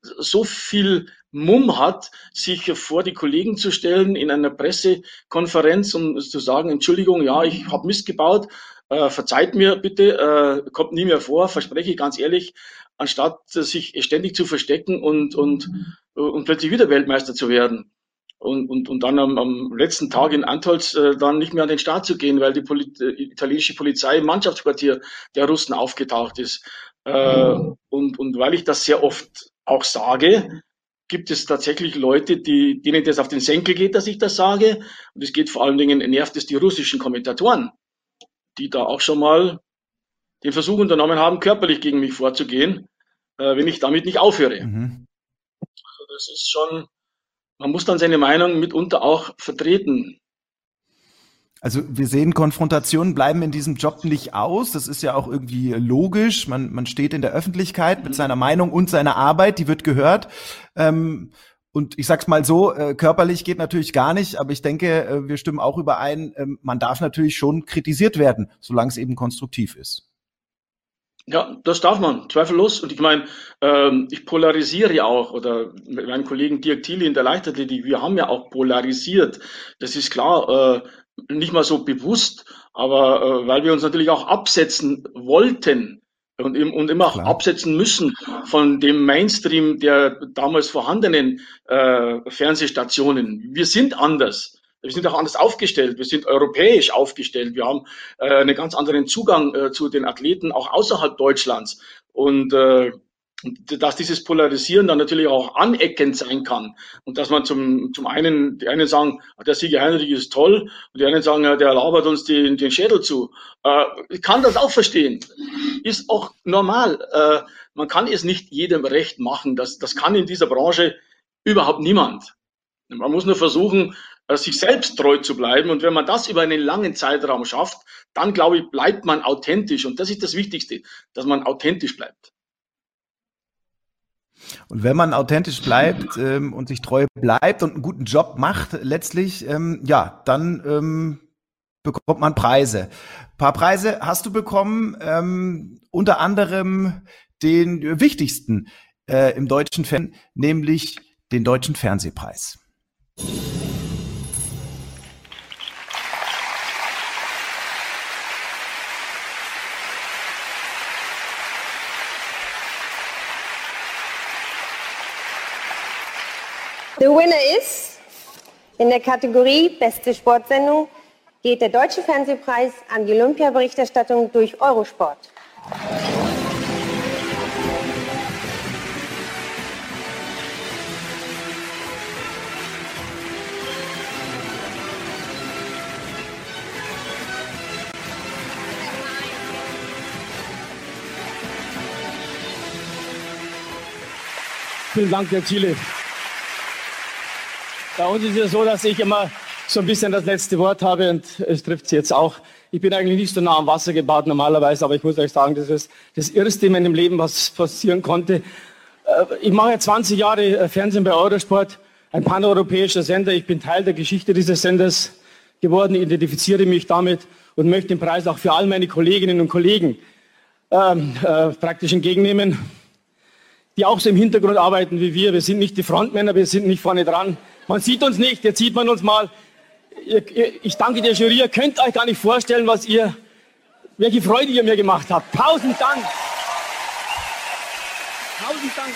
so viel Mumm hat, sich vor die Kollegen zu stellen in einer Pressekonferenz und zu sagen, Entschuldigung, ja, ich habe Mist gebaut, äh, verzeiht mir bitte, äh, kommt nie mehr vor, verspreche ich ganz ehrlich, anstatt sich ständig zu verstecken und, und, und plötzlich wieder Weltmeister zu werden. Und, und, und dann am, am letzten Tag in Antolz äh, dann nicht mehr an den Start zu gehen, weil die Poli äh, italienische Polizei im Mannschaftsquartier der Russen aufgetaucht ist. Äh, und, und weil ich das sehr oft auch sage, gibt es tatsächlich Leute, die, denen das auf den Senkel geht, dass ich das sage. Und es geht vor allen Dingen, nervt es die russischen Kommentatoren, die da auch schon mal den Versuch unternommen haben, körperlich gegen mich vorzugehen, äh, wenn ich damit nicht aufhöre. Mhm. Also das ist schon, man muss dann seine Meinung mitunter auch vertreten. Also wir sehen, Konfrontationen bleiben in diesem Job nicht aus. Das ist ja auch irgendwie logisch. Man, man steht in der Öffentlichkeit mit mhm. seiner Meinung und seiner Arbeit, die wird gehört. Ähm, Und ich sag's mal so, äh, körperlich geht natürlich gar nicht, aber ich denke, äh, wir stimmen auch überein, äh, man darf natürlich schon kritisiert werden, solange es eben konstruktiv ist. Ja, das darf man, zweifellos. Und ich meine, ähm, ich polarisiere ja auch, oder mit meinem Kollegen Dirk Thiele in der Leichtathletik, wir haben ja auch polarisiert. Das ist klar, äh, nicht mal so bewusst, aber äh, weil wir uns natürlich auch absetzen wollten und, und immer auch absetzen müssen von dem Mainstream der damals vorhandenen äh, Fernsehstationen. Wir sind anders. Wir sind auch anders aufgestellt. Wir sind europäisch aufgestellt. Wir haben äh, einen ganz anderen Zugang äh, zu den Athleten auch außerhalb Deutschlands. Und äh, dass dieses Polarisieren dann natürlich auch aneckend sein kann und dass man zum, zum einen, die einen sagen, der Sieger Heinrich ist toll und die anderen sagen, der labert uns den, den Schädel zu. Äh, ich kann das auch verstehen. Ist auch normal. Äh, man kann es nicht jedem recht machen. Das, das kann in dieser Branche überhaupt niemand. Man muss nur versuchen, äh, sich selbst treu zu bleiben. Und wenn man das über einen langen Zeitraum schafft, dann glaube ich, bleibt man authentisch. Und das ist das Wichtigste, dass man authentisch bleibt. Und wenn man authentisch bleibt ähm, und sich treu bleibt und einen guten Job macht, letztlich, ähm, ja, dann ähm, bekommt man Preise. Ein paar Preise hast du bekommen, ähm, unter anderem den wichtigsten äh, im deutschen Fernsehen, nämlich den Deutschen Fernsehpreis. The winner is in der Kategorie Beste Sportsendung geht der Deutsche Fernsehpreis an die Olympia-Berichterstattung durch Eurosport. Vielen Dank, Herr Thiele. Bei uns ist es so, dass ich immer so ein bisschen das letzte Wort habe und es trifft Sie jetzt auch. Ich bin eigentlich nicht so nah am Wasser gebaut normalerweise, aber ich muss euch sagen, das ist das Erste in meinem Leben, was passieren konnte. Äh, ich mache 20 Jahre äh, Fernsehen bei Eurosport, ein paneuropäischer Sender. Ich bin Teil der Geschichte dieses Senders geworden, identifiziere mich damit und möchte den Preis auch für all meine Kolleginnen und Kollegen ähm, äh, praktisch entgegennehmen, die auch so im Hintergrund arbeiten wie wir. Wir sind nicht die Frontmänner, wir sind nicht vorne dran. Man sieht uns nicht, jetzt sieht man uns mal. Ich danke der Jury, ihr könnt euch gar nicht vorstellen, was ihr, welche Freude ihr mir gemacht habt. Tausend Dank. Tausend Dank.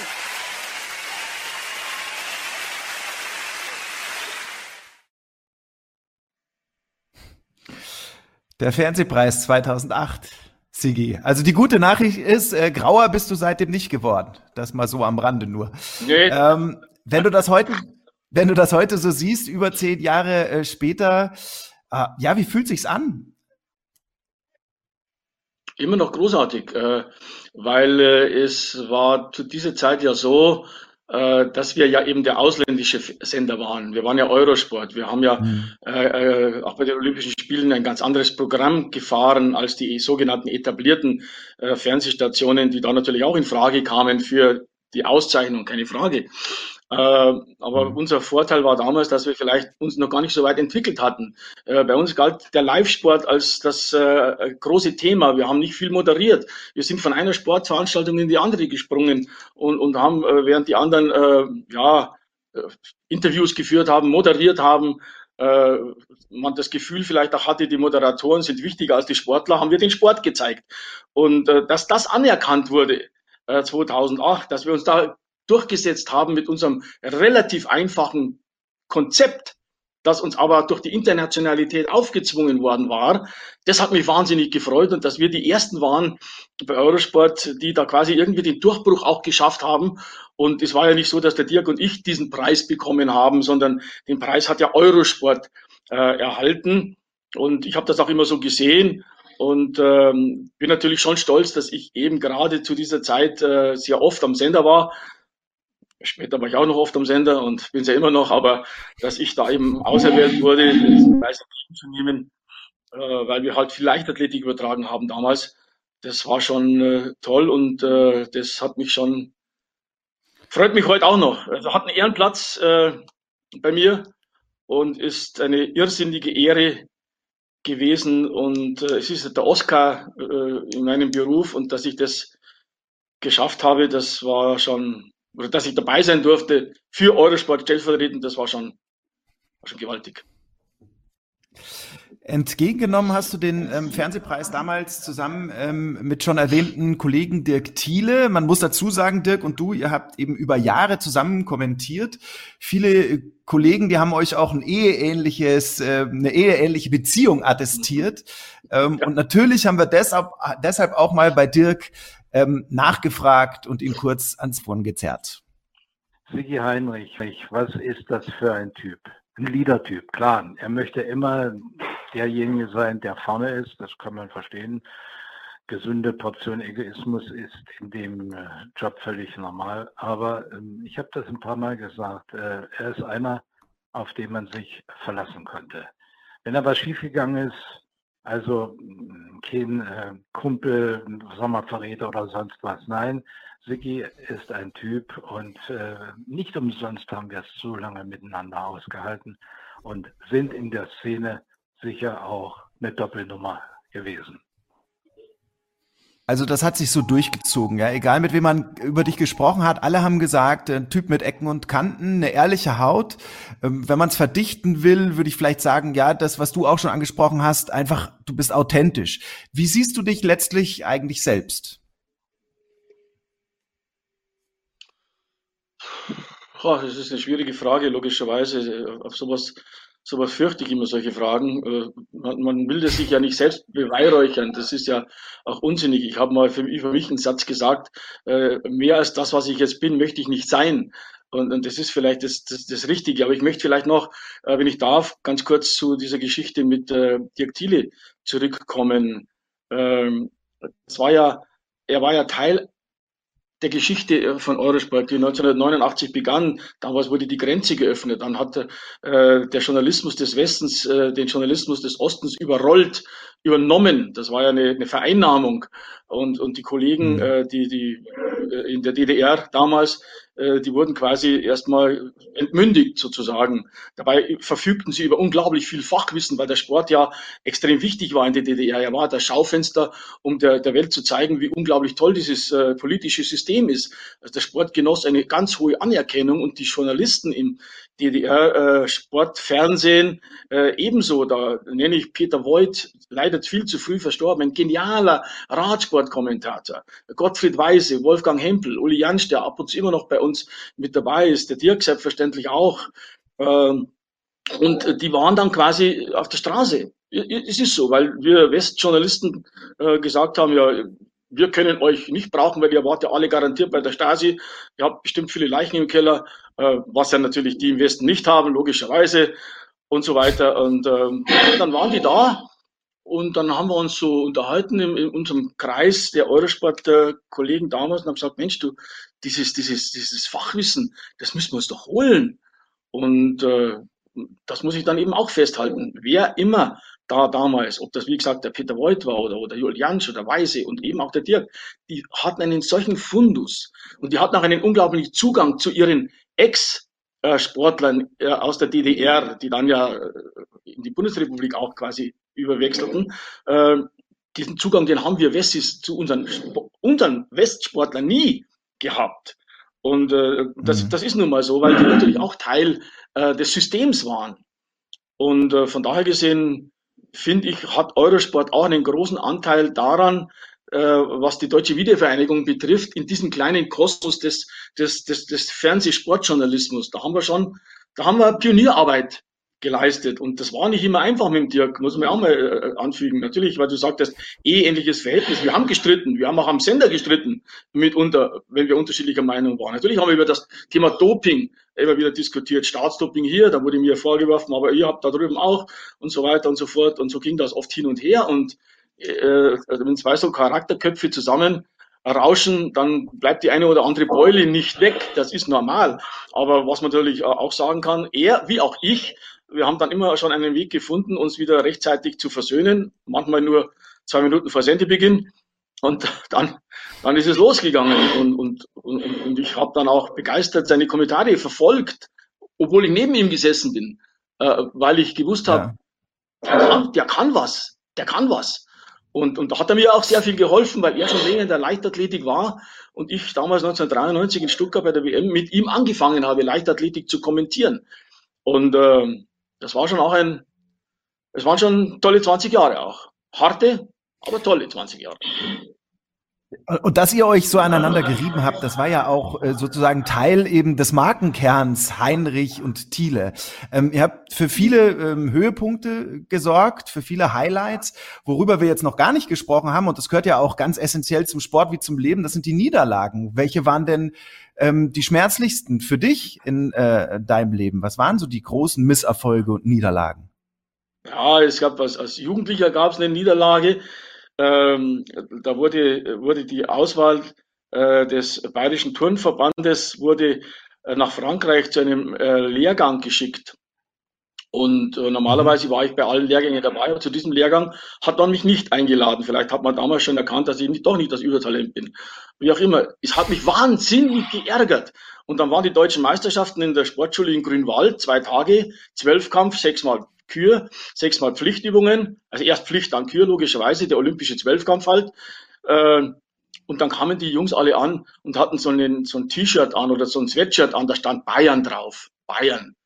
Der Fernsehpreis 2008, Sigi. Also die gute Nachricht ist, äh, grauer bist du seitdem nicht geworden. Das mal so am Rande nur. Nee. Ähm, wenn du das heute, wenn du das heute so siehst, über zehn Jahre äh, später, äh, ja, wie fühlt sich's an? Immer noch großartig, äh, weil äh, es war zu dieser Zeit ja so, äh, dass wir ja eben der ausländische Sender waren. Wir waren ja Eurosport. Wir haben ja mhm. äh, auch bei den Olympischen Spielen ein ganz anderes Programm gefahren als die sogenannten etablierten äh, Fernsehstationen, die da natürlich auch in Frage kamen für die Auszeichnung, keine Frage. Äh, aber mhm. unser Vorteil war damals, dass wir vielleicht uns noch gar nicht so weit entwickelt hatten. Äh, bei uns galt der Live-Sport als das äh, große Thema. Wir haben nicht viel moderiert. Wir sind von einer Sportveranstaltung in die andere gesprungen und, und haben, äh, während die anderen ja, Interviews geführt haben, moderiert haben, man das Gefühl vielleicht auch hatte, die Moderatoren sind wichtiger als die Sportler, haben wir den Sport gezeigt. Und dass das anerkannt wurde, 2008, dass wir uns da durchgesetzt haben mit unserem relativ einfachen Konzept, das uns aber durch die Internationalität aufgezwungen worden war. Das hat mich wahnsinnig gefreut und dass wir die ersten waren bei Eurosport, die da quasi irgendwie den Durchbruch auch geschafft haben. Und es war ja nicht so, dass der Dirk und ich diesen Preis bekommen haben, sondern den Preis hat ja Eurosport äh, erhalten. Und ich habe das auch immer so gesehen und ähm, bin natürlich schon stolz, dass ich eben gerade zu dieser Zeit äh, sehr oft am Sender war. Später war ich auch noch oft am Sender und bin es ja immer noch, aber dass ich da eben auserwählt wurde, diesen Preis zu nehmen, äh, weil wir halt viel Leichtathletik übertragen haben damals, das war schon äh, toll und äh, das hat mich schon freut mich heute auch noch. Also hat einen Ehrenplatz äh, bei mir und ist eine irrsinnige Ehre gewesen. Und äh, es ist der Oscar äh, in meinem Beruf und dass ich das geschafft habe, das war schon, oder dass ich dabei sein durfte für Eurosport stellvertretend, das war schon, war schon gewaltig. Entgegengenommen hast du den ähm, Fernsehpreis damals zusammen ähm, mit schon erwähnten Kollegen Dirk Thiele. Man muss dazu sagen, Dirk und du, ihr habt eben über Jahre zusammen kommentiert. Viele äh, Kollegen, die haben euch auch ein eheähnliches, äh, eine eheähnliche Beziehung attestiert. Ähm, ja. Und natürlich haben wir deshalb, deshalb auch mal bei Dirk ähm, nachgefragt und ihn kurz ans Wort gezerrt. Sigi Heinrich, was ist das für ein Typ? Ein Leader-Typ, klar. Er möchte immer derjenige sein, der vorne ist, das kann man verstehen. Gesunde Portion Egoismus ist in dem äh, Job völlig normal. Aber ähm, ich habe das ein paar Mal gesagt, äh, er ist einer, auf den man sich verlassen konnte. Wenn er was schiefgegangen ist, also kein äh, Kumpel, Sommerverräter oder sonst was, nein, Sigi ist ein Typ und äh, nicht umsonst haben wir es so lange miteinander ausgehalten und sind in der Szene sicher auch eine Doppelnummer gewesen. Also das hat sich so durchgezogen, ja. Egal mit wem man über dich gesprochen hat, alle haben gesagt, ein Typ mit Ecken und Kanten, eine ehrliche Haut. Ähm, wenn man es verdichten will, würde ich vielleicht sagen, ja, das, was du auch schon angesprochen hast, einfach, du bist authentisch. Wie siehst du dich letztlich eigentlich selbst? Oh, das ist eine schwierige Frage, logischerweise. Auf sowas sowas fürchte ich immer, solche Fragen. Äh, man, will das sich ja nicht selbst beweihräuchern. Das ist ja auch unsinnig. Ich habe mal für, mich einen Satz gesagt, äh, mehr als das, was ich jetzt bin, möchte ich nicht sein. Und, und das ist vielleicht das, das, das Richtige. Aber ich möchte vielleicht noch, äh, wenn ich darf, ganz kurz zu dieser Geschichte mit Dirk Thiele zurückkommen. Ähm, es war ja, er war ja Teil der Geschichte äh, von Eurosport, die 1989 begann. Damals wurde die Grenze geöffnet. Dann hat äh, der Journalismus des Westens äh, den Journalismus des Ostens überrollt, übernommen. Das war ja eine, eine Vereinnahmung. Und, und die Kollegen, mhm. äh, die, die äh, in der DDR damals, die wurden quasi erstmal entmündigt sozusagen. Dabei verfügten sie über unglaublich viel Fachwissen, weil der Sport ja extrem wichtig war in der DDR. Er war das Schaufenster, um der, der Welt zu zeigen, wie unglaublich toll dieses äh, politische System ist. Also der Sport genoss eine ganz hohe Anerkennung und die Journalisten im DDR äh, Sport, Fernsehen äh, ebenso. Da nenne ich Peter Voigt, leider viel zu früh verstorben, ein genialer Radsportkommentator. Gottfried Weise, Wolfgang Hempel, Uli Jansch, der ab und zu immer noch bei uns mit dabei ist, der Dirk selbstverständlich auch. Ähm, und die waren dann quasi auf der Straße. Es ist so, weil wir Westjournalisten äh, gesagt haben, ja, wir können euch nicht brauchen, weil ihr wart ja alle garantiert bei der Stasi. Ihr habt bestimmt viele Leichen im Keller, äh, was ja natürlich die im Westen nicht haben, logischerweise und so weiter. Und ähm, dann waren die da und dann haben wir uns so unterhalten in, in unserem Kreis der Eurosport-Kollegen damals und haben gesagt, Mensch, du, dieses, dieses, dieses Fachwissen, das müssen wir uns doch holen. Und äh, das muss ich dann eben auch festhalten. Wer immer da damals, ob das wie gesagt der Peter Voigt war oder, oder Juliansch oder Weise und eben auch der Dirk, die hatten einen solchen Fundus und die hatten auch einen unglaublichen Zugang zu ihren Ex-Sportlern äh, aus der DDR, die dann ja äh, in die Bundesrepublik auch quasi überwechselten. Äh, diesen Zugang, den haben wir Wessis zu unseren, unseren Westsportlern nie gehabt. Und äh, das, mhm. das ist nun mal so, weil die natürlich auch Teil äh, des Systems waren. Und äh, von daher gesehen finde ich, hat Eurosport auch einen großen Anteil daran, äh, was die Deutsche Videovereinigung betrifft, in diesem kleinen Kosmos des, des, des, des Fernsehsportjournalismus. Da haben wir schon, da haben wir Pionierarbeit geleistet. Und das war nicht immer einfach mit dem Dirk, muss man auch mal äh, anfügen. Natürlich, weil du sagtest, eh ähnliches Verhältnis. Wir haben gestritten, wir haben auch am Sender gestritten, mitunter, wenn wir unterschiedlicher Meinung waren. Natürlich haben wir über das Thema Doping immer wieder diskutiert. Staatsdoping hier, da wurde mir vorgeworfen, aber ihr habt da drüben auch und so weiter und so fort. Und so ging das oft hin und her. Und äh, also wenn zwei so Charakterköpfe zusammen rauschen, dann bleibt die eine oder andere Beule nicht weg. Das ist normal. Aber was man natürlich auch sagen kann, er wie auch ich wir haben dann immer schon einen Weg gefunden, uns wieder rechtzeitig zu versöhnen, manchmal nur zwei Minuten vor Sendebeginn. Und dann, dann ist es losgegangen und, und, und, und ich habe dann auch begeistert seine Kommentare verfolgt, obwohl ich neben ihm gesessen bin, äh, weil ich gewusst habe, ja. der, kann, der kann was, der kann was. Und, und da hat er mir auch sehr viel geholfen, weil er schon länger in der Leichtathletik war und ich damals 1993 in Stuttgart bei der WM mit ihm angefangen habe, Leichtathletik zu kommentieren. Und äh, das war schon auch ein, es waren schon tolle 20 Jahre auch. Harte, aber tolle 20 Jahre. Und dass ihr euch so aneinander gerieben habt, das war ja auch äh, sozusagen Teil eben des Markenkerns Heinrich und Thiele. Ähm, ihr habt für viele ähm, Höhepunkte gesorgt, für viele Highlights, worüber wir jetzt noch gar nicht gesprochen haben. Und das gehört ja auch ganz essentiell zum Sport wie zum Leben. Das sind die Niederlagen. Welche waren denn ähm, die schmerzlichsten für dich in äh, deinem Leben? Was waren so die großen Misserfolge und Niederlagen? Ja, es gab als, als Jugendlicher gab es eine Niederlage ähm, da wurde, wurde die Auswahl äh, des Bayerischen Turnverbandes wurde äh, nach Frankreich zu einem äh, Lehrgang geschickt. Und äh, normalerweise war ich bei allen Lehrgängen dabei, aber zu diesem Lehrgang hat man mich nicht eingeladen. Vielleicht hat man damals schon erkannt, dass ich nicht, doch nicht das Übertalent bin. Wie auch immer. Es hat mich wahnsinnig geärgert. Und dann waren die deutschen Meisterschaften in der Sportschule in Grünwald, zwei Tage, Zwölfkampf, sechsmal Kür, sechsmal Pflichtübungen, also erst Pflicht, dann Kür, logischerweise, der olympische Zwölfkampf halt. Äh, und dann kamen die Jungs alle an und hatten so, einen, so ein T-Shirt an oder so ein Sweatshirt an, da stand Bayern drauf. Bayern.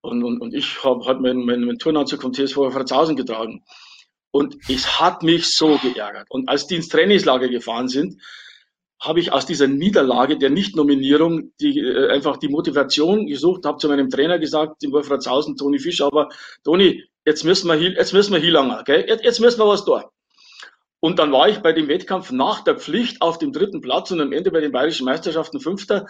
Und, und, und ich habe halt meinen, meinen, meinen Turnanzug vom TSV Franzhausen getragen. Und es hat mich so geärgert. Und als die ins Trainingslager gefahren sind, habe ich aus dieser Niederlage der Nichtnominierung die, äh, einfach die Motivation gesucht, habe zu meinem Trainer gesagt, dem Wolfratshausen, Toni Fischer, aber Toni, jetzt müssen wir hier, jetzt müssen wir hier lange, gell? Jetzt, jetzt müssen wir was tun. Und dann war ich bei dem Wettkampf nach der Pflicht auf dem dritten Platz und am Ende bei den bayerischen Meisterschaften Fünfter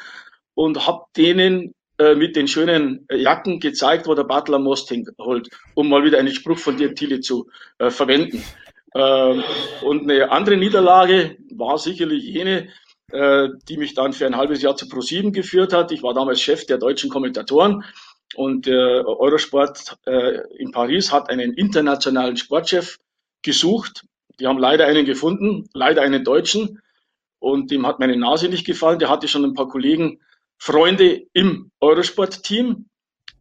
und habe denen äh, mit den schönen Jacken gezeigt, wo der Butler Most holt, um mal wieder einen Spruch von dir, Thiele, zu äh, verwenden. Ähm, und eine andere Niederlage war sicherlich jene, äh, die mich dann für ein halbes Jahr zu ProSieben geführt hat. Ich war damals Chef der deutschen Kommentatoren und der Eurosport äh, in Paris hat einen internationalen Sportchef gesucht. Die haben leider einen gefunden, leider einen Deutschen. Und dem hat meine Nase nicht gefallen. Der hatte schon ein paar Kollegen, Freunde im Eurosport-Team.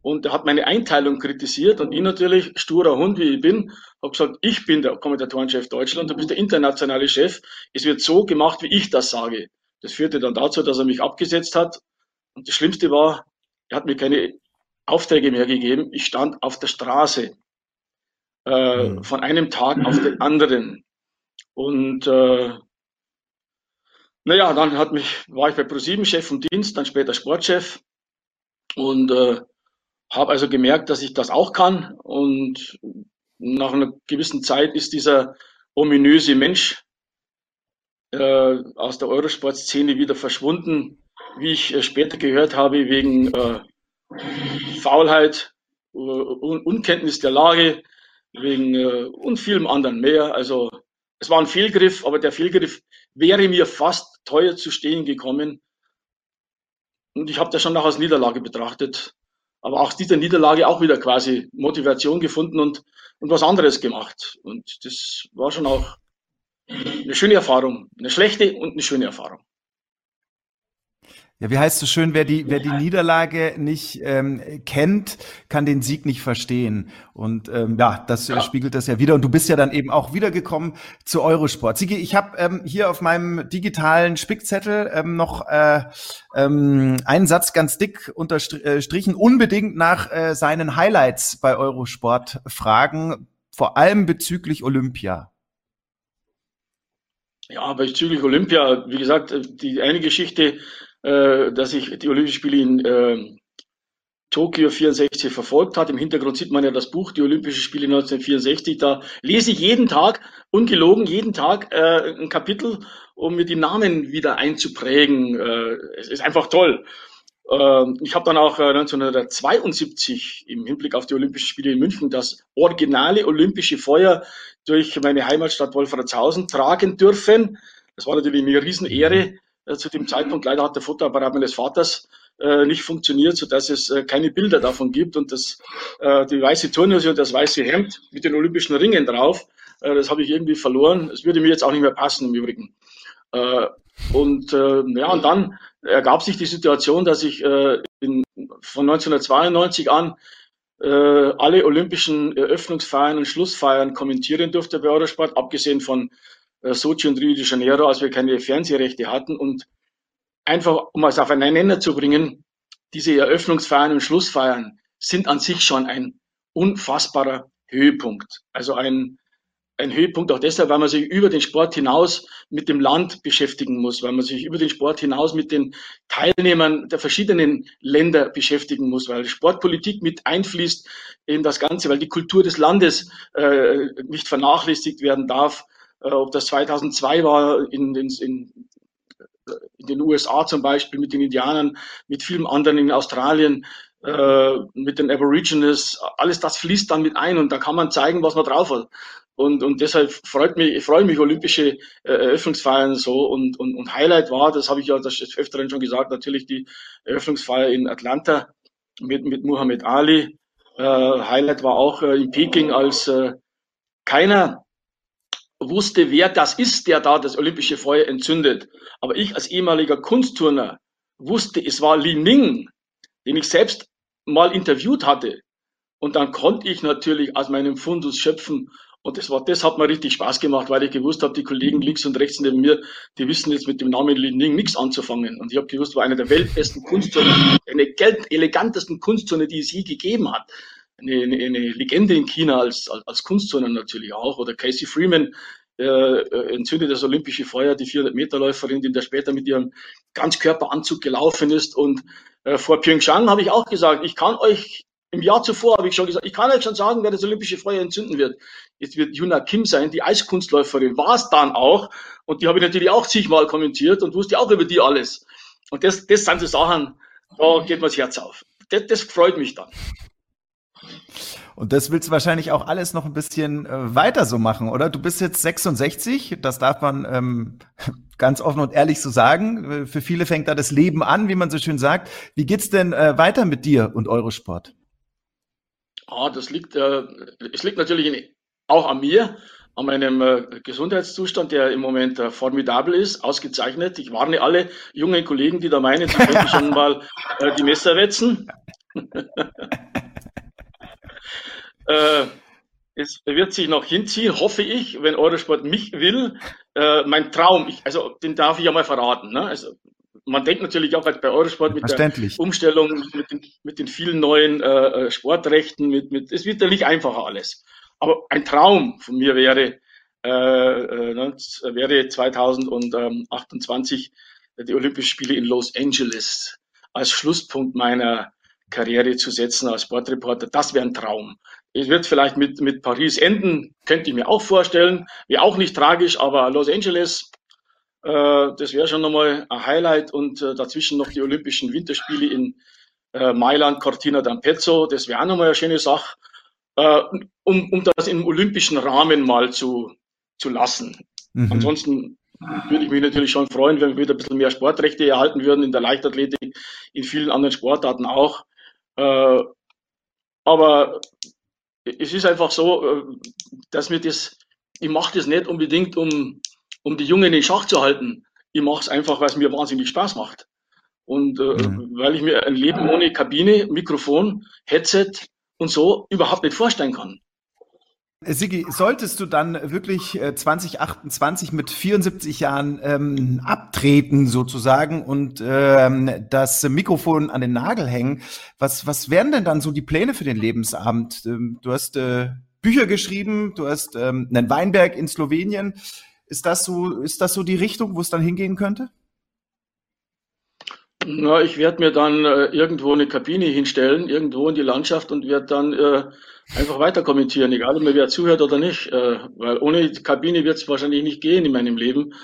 Und er hat meine Einteilung kritisiert und ich natürlich, sturer Hund wie ich bin, habe gesagt, ich bin der Kommentatorenchef Deutschland, du bist der internationale Chef. Es wird so gemacht, wie ich das sage. Das führte dann dazu, dass er mich abgesetzt hat. Und das Schlimmste war, er hat mir keine Aufträge mehr gegeben. Ich stand auf der Straße äh, mhm. von einem Tag auf den anderen. Und äh, naja, dann hat mich, war ich bei ProSieben Chef vom Dienst, dann später Sportchef. Und äh, habe also gemerkt, dass ich das auch kann und nach einer gewissen Zeit ist dieser ominöse Mensch äh, aus der Eurosport-Szene wieder verschwunden, wie ich äh, später gehört habe, wegen äh, Faulheit, äh, Un Unkenntnis der Lage, wegen äh, und vielem anderen mehr. Also es war ein Fehlgriff, aber der Fehlgriff wäre mir fast teuer zu stehen gekommen. Und ich habe das schon noch als Niederlage betrachtet aber auch dieser Niederlage auch wieder quasi Motivation gefunden und, und was anderes gemacht. Und das war schon auch eine schöne Erfahrung, eine schlechte und eine schöne Erfahrung. Ja, wie heißt es so schön, wer die, wer die Niederlage nicht ähm, kennt, kann den Sieg nicht verstehen. Und ähm, ja, das ja. spiegelt das ja wieder. Und du bist ja dann eben auch wiedergekommen zu Eurosport. Sigi, ich habe ähm, hier auf meinem digitalen Spickzettel ähm, noch äh, ähm, einen Satz ganz dick unterstrichen. Unbedingt nach äh, seinen Highlights bei Eurosport fragen, vor allem bezüglich Olympia. Ja, bezüglich Olympia, wie gesagt, die eine Geschichte äh, dass ich die Olympischen Spiele in äh, Tokio 64 verfolgt hat. Im Hintergrund sieht man ja das Buch, die Olympischen Spiele 1964. Da lese ich jeden Tag, ungelogen, jeden Tag äh, ein Kapitel, um mir die Namen wieder einzuprägen. Äh, es ist einfach toll. Äh, ich habe dann auch äh, 1972 im Hinblick auf die Olympischen Spiele in München das originale olympische Feuer durch meine Heimatstadt Wolfratshausen tragen dürfen. Das war natürlich eine Riesenehre äh, zu dem Zeitpunkt. Leider hat der Fotoapparat meines Vaters äh, nicht funktioniert, so dass es äh, keine Bilder davon gibt und das, äh, die weiße Turnhose und das weiße Hemd mit den olympischen Ringen drauf Äh, das habe ich irgendwie verloren. Es würde mir jetzt auch nicht mehr passen im Übrigen. Äh, und äh, ja, und dann ergab sich die Situation, dass ich äh, in, von 1992 an äh, alle olympischen Eröffnungsfeiern und Schlussfeiern kommentieren durfte bei Eurosport, abgesehen von äh, Sochi und Rio de Janeiro, als wir keine Fernsehrechte hatten. Und einfach, um es auf einen Nenner zu bringen, diese Eröffnungsfeiern und Schlussfeiern sind an sich schon ein unfassbarer Höhepunkt. Also ein, ein Höhepunkt auch deshalb, weil man sich über den Sport hinaus mit dem Land beschäftigen muss, weil man sich über den Sport hinaus mit den Teilnehmern der verschiedenen Länder beschäftigen muss, weil Sportpolitik mit einfließt in das Ganze, weil die Kultur des Landes äh, nicht vernachlässigt werden darf. Äh, ob das 2002 war in, in, in, in den USA zum Beispiel mit den Indianern, mit vielen anderen in Australien, äh, mit den Aborigines, alles das fließt dann mit ein und da kann man zeigen, was man drauf hat. Und, und deshalb freut mich, ich freue mich olympische äh, Eröffnungsfeiern so und, und, und Highlight war, das habe ich ja das öfteren schon gesagt, natürlich die Eröffnungsfeier in Atlanta mit, mit Muhammad Ali. Äh, Highlight war auch äh, in Peking, als äh, keiner wusste, wer das ist, der da das olympische Feuer entzündet. Aber ich als ehemaliger Kunstturner wusste, es war Li Ning, den ich selbst mal interviewt hatte. Und dann konnte ich natürlich aus meinem Fundus schöpfen und das war, das hat mir richtig Spaß gemacht, weil ich gewusst habe, die Kollegen links und rechts neben mir, die wissen jetzt mit dem Namen Lin Ning nichts anzufangen. Und ich habe gewusst, war einer der weltbesten Kunstzonen, eine elegantesten Kunstzone, die es je gegeben hat. Eine, eine, Legende in China als, als, als Kunstzone natürlich auch. Oder Casey Freeman, äh, entzündet das olympische Feuer, die 400-Meter-Läuferin, die da später mit ihrem Ganzkörperanzug gelaufen ist. Und äh, vor Pyeongchang habe ich auch gesagt, ich kann euch im Jahr zuvor habe ich schon gesagt, ich kann euch schon sagen, wer das olympische Feuer entzünden wird. Es wird Juna Kim sein, die Eiskunstläuferin, war es dann auch. Und die habe ich natürlich auch zigmal kommentiert und wusste auch über die alles. Und das, das sind so Sachen, da geht mir das Herz auf. Das, das freut mich dann. Und das willst du wahrscheinlich auch alles noch ein bisschen äh, weiter so machen, oder? Du bist jetzt 66, das darf man ähm, ganz offen und ehrlich so sagen. Äh, für viele fängt da das Leben an, wie man so schön sagt. Wie geht's denn äh, weiter mit dir und Eurosport? Ah, das liegt, äh, es liegt natürlich in, auch an mir, an meinem äh, Gesundheitszustand, der im Moment äh, formidabel ist, ausgezeichnet. Ich warne alle jungen Kollegen, die da meinen, sie könnten schon mal äh, die Messer wetzen. Äh, es wird sich noch hinziehen, hoffe ich, wenn Eurosport mich will. Äh, mein Traum, ich, also den darf ich ja mal verraten. Ne? Also man denkt natürlich auch bei Eurosport mit der Umstellung, mit den, mit den vielen neuen äh, äh, Sportrechten, mit, mit, es wird ja nicht einfacher alles. Aber ein Traum von mir wäre, äh, äh, ne, wäre 2028 die Olympischen Spiele in Los Angeles als Schlusspunkt meiner Karriere zu setzen als Sportreporter. Das wäre ein Traum. Es wird vielleicht mit, mit Paris enden, könnte ich mir auch vorstellen. Wäre auch nicht tragisch, aber Los Angeles, äh, das wäre schon nochmal ein Highlight und äh, dazwischen noch die Olympischen Winterspiele in äh, Mailand, Cortina d'Ampezzo, das wäre auch nochmal eine schöne Sache, äh, um, um das im olympischen Rahmen mal zu, zu lassen. Mhm. Ansonsten würde ich mich natürlich schon freuen, wenn wir wieder ein bisschen mehr Sportrechte erhalten würden in der Leichtathletik, in vielen anderen Sportarten auch. Äh, aber es ist einfach so, äh, dass mir das, ich mache das nicht unbedingt, um um die Jungen in Schach zu halten. Ich mache es einfach, weil es mir wahnsinnig Spaß macht. Und äh, mhm. weil ich mir ein Leben ohne Kabine, Mikrofon, Headset und so überhaupt nicht vorstellen kann. Sigi, solltest du dann wirklich 2028 äh, mit 74 Jahren ähm, abtreten sozusagen und ähm, das Mikrofon an den Nagel hängen, was, was wären denn dann so die Pläne für den Lebensabend? Ähm, du hast äh, Bücher geschrieben, du hast ähm, einen Weinberg in Slowenien. Ist das so, ist das so die Richtung, wo es dann hingehen könnte? Na, ich werde mir dann äh, irgendwo eine Kabine hinstellen, irgendwo in die Landschaft und werde dann äh, einfach weiter kommentieren, egal ob mir wer zuhört oder nicht. Äh, weil ohne Kabine wird es wahrscheinlich nicht gehen in meinem Leben.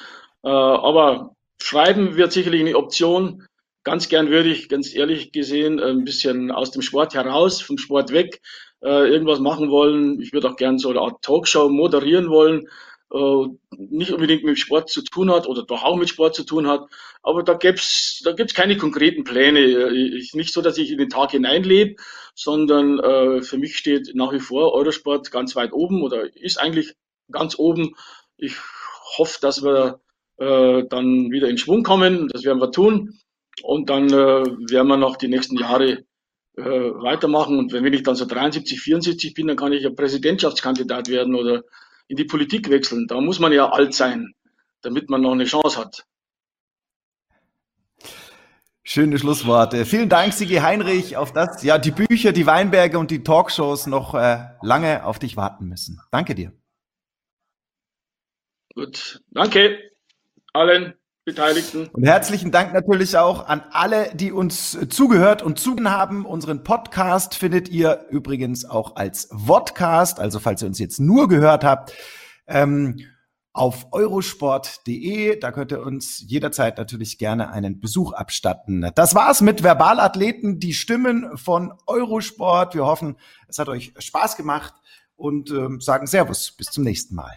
Äh, aber schreiben wird sicherlich eine Option. Ganz gern würde ich, ganz ehrlich gesehen, ein bisschen aus dem Sport heraus, vom Sport weg, äh, irgendwas machen wollen. Ich würde auch gern so eine Art Talkshow moderieren wollen äh, nicht unbedingt mit Sport zu tun hat oder doch auch mit Sport zu tun hat. Aber da gibt's da gibt's keine konkreten Pläne. Ich, nicht so, dass ich in den Tag hineinlebe, sondern äh, für mich steht nach wie vor Eurosport ganz weit oben oder ist eigentlich ganz oben. Ich hoffe, dass wir äh, dann wieder in Schwung kommen. Das werden wir tun. Und dann äh, werden wir noch die nächsten Jahre äh, weitermachen. Und wenn ich dann so 73, 74 bin, dann kann ich ja Präsidentschaftskandidat werden oder in die Politik wechseln. Da muss man ja alt sein, damit man noch eine Chance hat. Schöne Schlussworte. Vielen Dank, Sigi Heinrich, auf das ja die Bücher, die Weinberge und die Talkshows noch äh, lange auf dich warten müssen. Danke dir. Gut, danke allen Beteiligten. Und herzlichen Dank natürlich auch an alle, die uns zugehört und zugen haben. Unseren Podcast findet ihr übrigens auch als Vodcast, also falls ihr uns jetzt nur gehört habt. Ähm, auf eurosport.de. Da könnt ihr uns jederzeit natürlich gerne einen Besuch abstatten. Das war's mit Verbalathleten, die Stimmen von Eurosport. Wir hoffen, es hat euch Spaß gemacht und ähm, sagen Servus. Bis zum nächsten Mal.